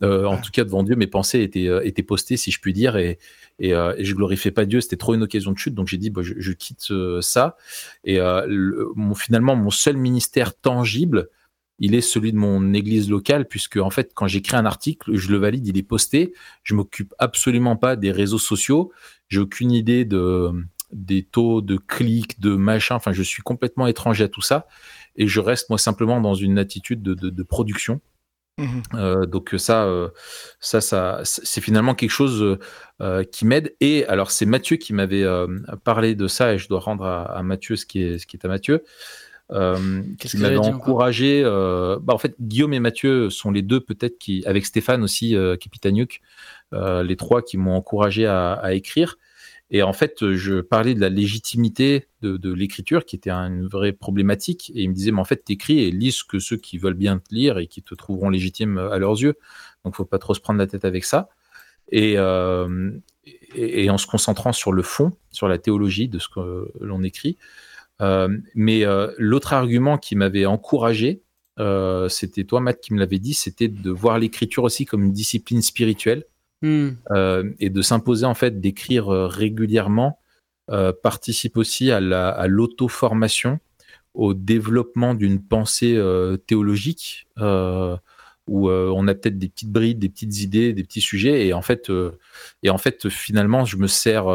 S1: euh, en tout cas, devant Dieu, mes pensées étaient, euh, étaient postées, si je puis dire, et, et, euh, et je glorifiais pas Dieu. C'était trop une occasion de chute, donc j'ai dit, bah, je, je, quitte ça. Et mon, finalement, mon seul ministère tangible, il est celui de mon église locale, puisque en fait, quand j'écris un article, je le valide, il est posté. Je m'occupe absolument pas des réseaux sociaux. J'ai aucune idée de des taux de clics, de machin. Enfin, je suis complètement étranger à tout ça, et je reste moi simplement dans une attitude de, de, de production Mhm. donc ça, ça, ça, c'est finalement quelque chose qui m'aide. Et alors c'est Mathieu qui m'avait parlé de ça, et je dois rendre à, Mathieu ce qui est, ce qui est à Mathieu. qui m'avait encouragé. bah en fait, Guillaume et Mathieu sont les deux peut-être qui, avec Stéphane aussi, qui les trois qui m'ont encouragé à, à, écrire. Et en fait, je parlais de la légitimité de, l'écriture, qui était une vraie problématique. Et il me disait, mais en fait, t'écris et lis que ceux qui veulent bien te lire et qui te trouveront légitime à leurs yeux. Donc, faut pas trop se prendre la tête avec ça. Et, euh, et, en se concentrant sur le fond, sur la théologie de ce que l'on écrit. Euh, mais euh, l'autre argument qui m'avait encouragé, c'était toi, Matt, qui me l'avait dit, c'était de voir l'écriture aussi comme une discipline spirituelle Hmm. Euh, et de s'imposer en fait d'écrire euh, régulièrement euh, participe aussi à l'auto-formation, au développement d'une pensée théologique où on a peut-être des petites brides, des petites idées, des petits sujets et en fait et en fait finalement je me sers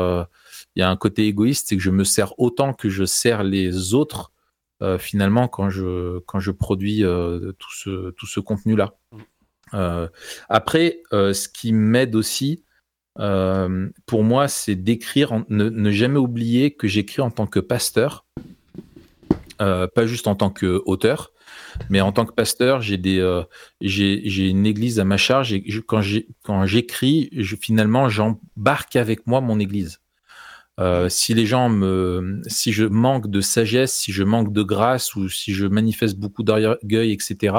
S1: il y a un côté égoïste c'est que je me sers autant que je sers les autres finalement quand je quand je produis tout ce tout ce contenu là. Hmm. Euh, après, euh, ce qui m'aide aussi, euh, pour moi, c'est d'écrire, ne, jamais oublier que j'écris en tant que pasteur, pas juste en tant qu'auteur, mais en tant que pasteur, j'ai une église à ma charge et quand j'écris, finalement, j'embarque avec moi mon église. si les gens me, si je manque de sagesse, si je manque de grâce ou si je manifeste beaucoup d'orgueil, etc.,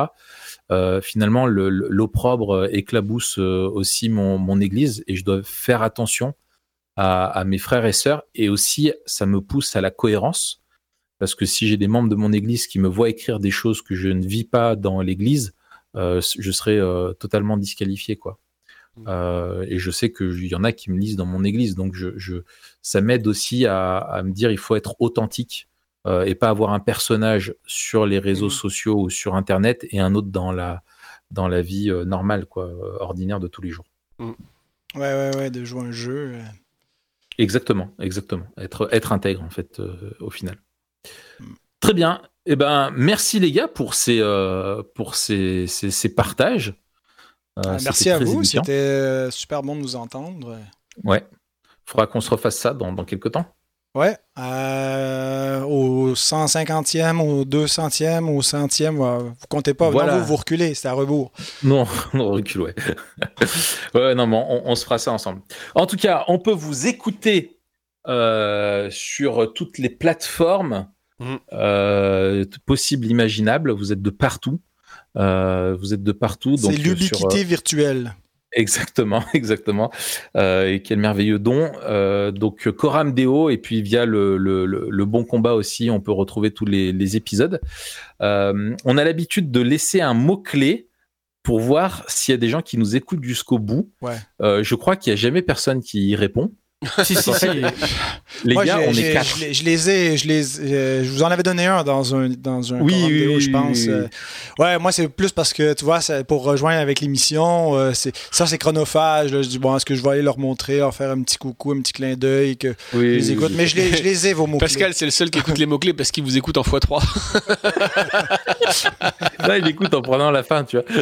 S1: euh, finalement, l'opprobre éclabousse euh, aussi mon, église et je dois faire attention à, mes frères et sœurs. Et aussi, ça me pousse à la cohérence parce que si j'ai des membres de mon église qui me voient écrire des choses que je ne vis pas dans l'église, euh, je serai totalement disqualifié, quoi. Mmh. et je sais qu'il y en a qui me lisent dans mon église, donc je, ça m'aide aussi à, à, me dire il faut être authentique euh, et pas avoir un personnage sur les réseaux mmh. sociaux ou sur Internet et un autre dans la, dans la vie euh, normale, quoi, euh, ordinaire de tous les jours.
S4: Mmh. Ouais, ouais, ouais, de jouer un jeu.
S1: Exactement, exactement. Être, être intègre, en fait, au final. Mmh. Très bien. Eh ben, merci les gars pour ces, pour ces, ces, partages.
S4: Ah, merci à vous, c'était super bon de nous entendre.
S1: Ouais. Il faudra qu'on se refasse ça dans, dans quelques temps.
S4: Ouais, euh, au 150e, au 200e, au 100e, vous comptez pas, voilà. vous, vous reculez, c'est à rebours.
S1: Non, on recule, ouais. ouais, non, mais on, se fera ça ensemble. En tout cas, on peut vous écouter euh, sur toutes les plateformes mm. euh, possibles, imaginables. Vous êtes de partout. vous êtes de partout.
S4: C'est l'ubiquité virtuelle.
S1: Exactement, exactement. Euh, et quel merveilleux don. Euh, donc Coram Deo et puis via le, le, le, bon combat aussi, on peut retrouver tous les, les épisodes. Euh, on a l'habitude de laisser un mot clé pour voir s'il y a des gens qui nous écoutent jusqu'au bout.
S4: Ouais.
S1: Je crois qu'il y a jamais personne qui y répond.
S4: si, si, si. Les gars, on est quatre. Je, les ai, je les, je vous en avais donné un dans un, dans un
S1: oui, oui,
S4: je pense. Euh, ouais, moi c'est plus parce que tu vois, pour rejoindre avec l'émission, euh, c'est ça c'est chronophage. Là, je dis bon, est-ce que je vais aller leur montrer, leur faire un petit coucou, un petit clin d'œil que je les écoute. Mais je les, je les ai vos mots.
S3: Pascal, c'est le seul qui écoute les mots clés parce qu'il vous écoute en x3.
S1: Là, il écoute en prenant la fin, tu vois.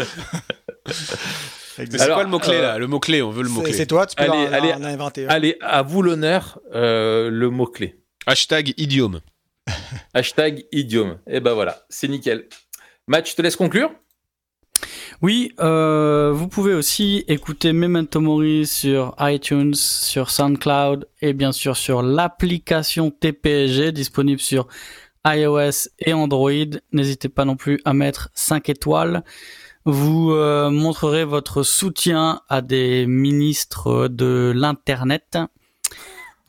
S3: C'est quoi le mot-clé là Le mot-clé, on veut le mot-clé.
S4: C'est toi, tu peux
S1: allez, allez, inventer. Allez, à vous l'honneur, euh, le mot-clé.
S3: Hashtag idiome.
S1: Hashtag idiome. Et eh ben voilà, c'est nickel. Match, je te laisse conclure.
S2: Oui, euh, vous pouvez aussi écouter Memento Mori sur iTunes, sur SoundCloud et bien sûr sur l'application TPG disponible sur iOS et Android. N'hésitez pas non plus à mettre 5 étoiles. Vous euh, montrerez votre soutien à des ministres de l'Internet.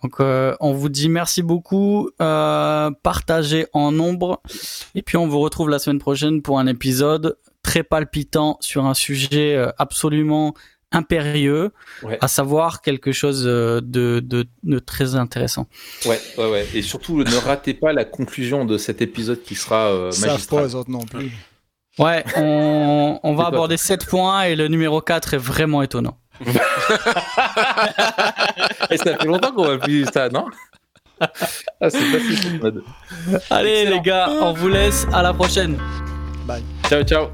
S2: Donc euh, on vous dit merci beaucoup, euh, partagez en nombre, et puis on vous retrouve la semaine prochaine pour un épisode très palpitant sur un sujet absolument impérieux, à savoir quelque chose de, de, de, très intéressant.
S1: Ouais, ouais, ouais. Et surtout, ne ratez pas la conclusion de cet épisode qui sera euh, magistral.
S4: pas les autres non plus.
S2: Ouais, on, on va aborder 7 points et le numéro 4 est vraiment étonnant.
S1: et ça fait longtemps qu'on va plus ça, non? Ah, c'est
S2: pas Allez les gars, on vous laisse. À la prochaine.
S4: Bye.
S1: Ciao, ciao.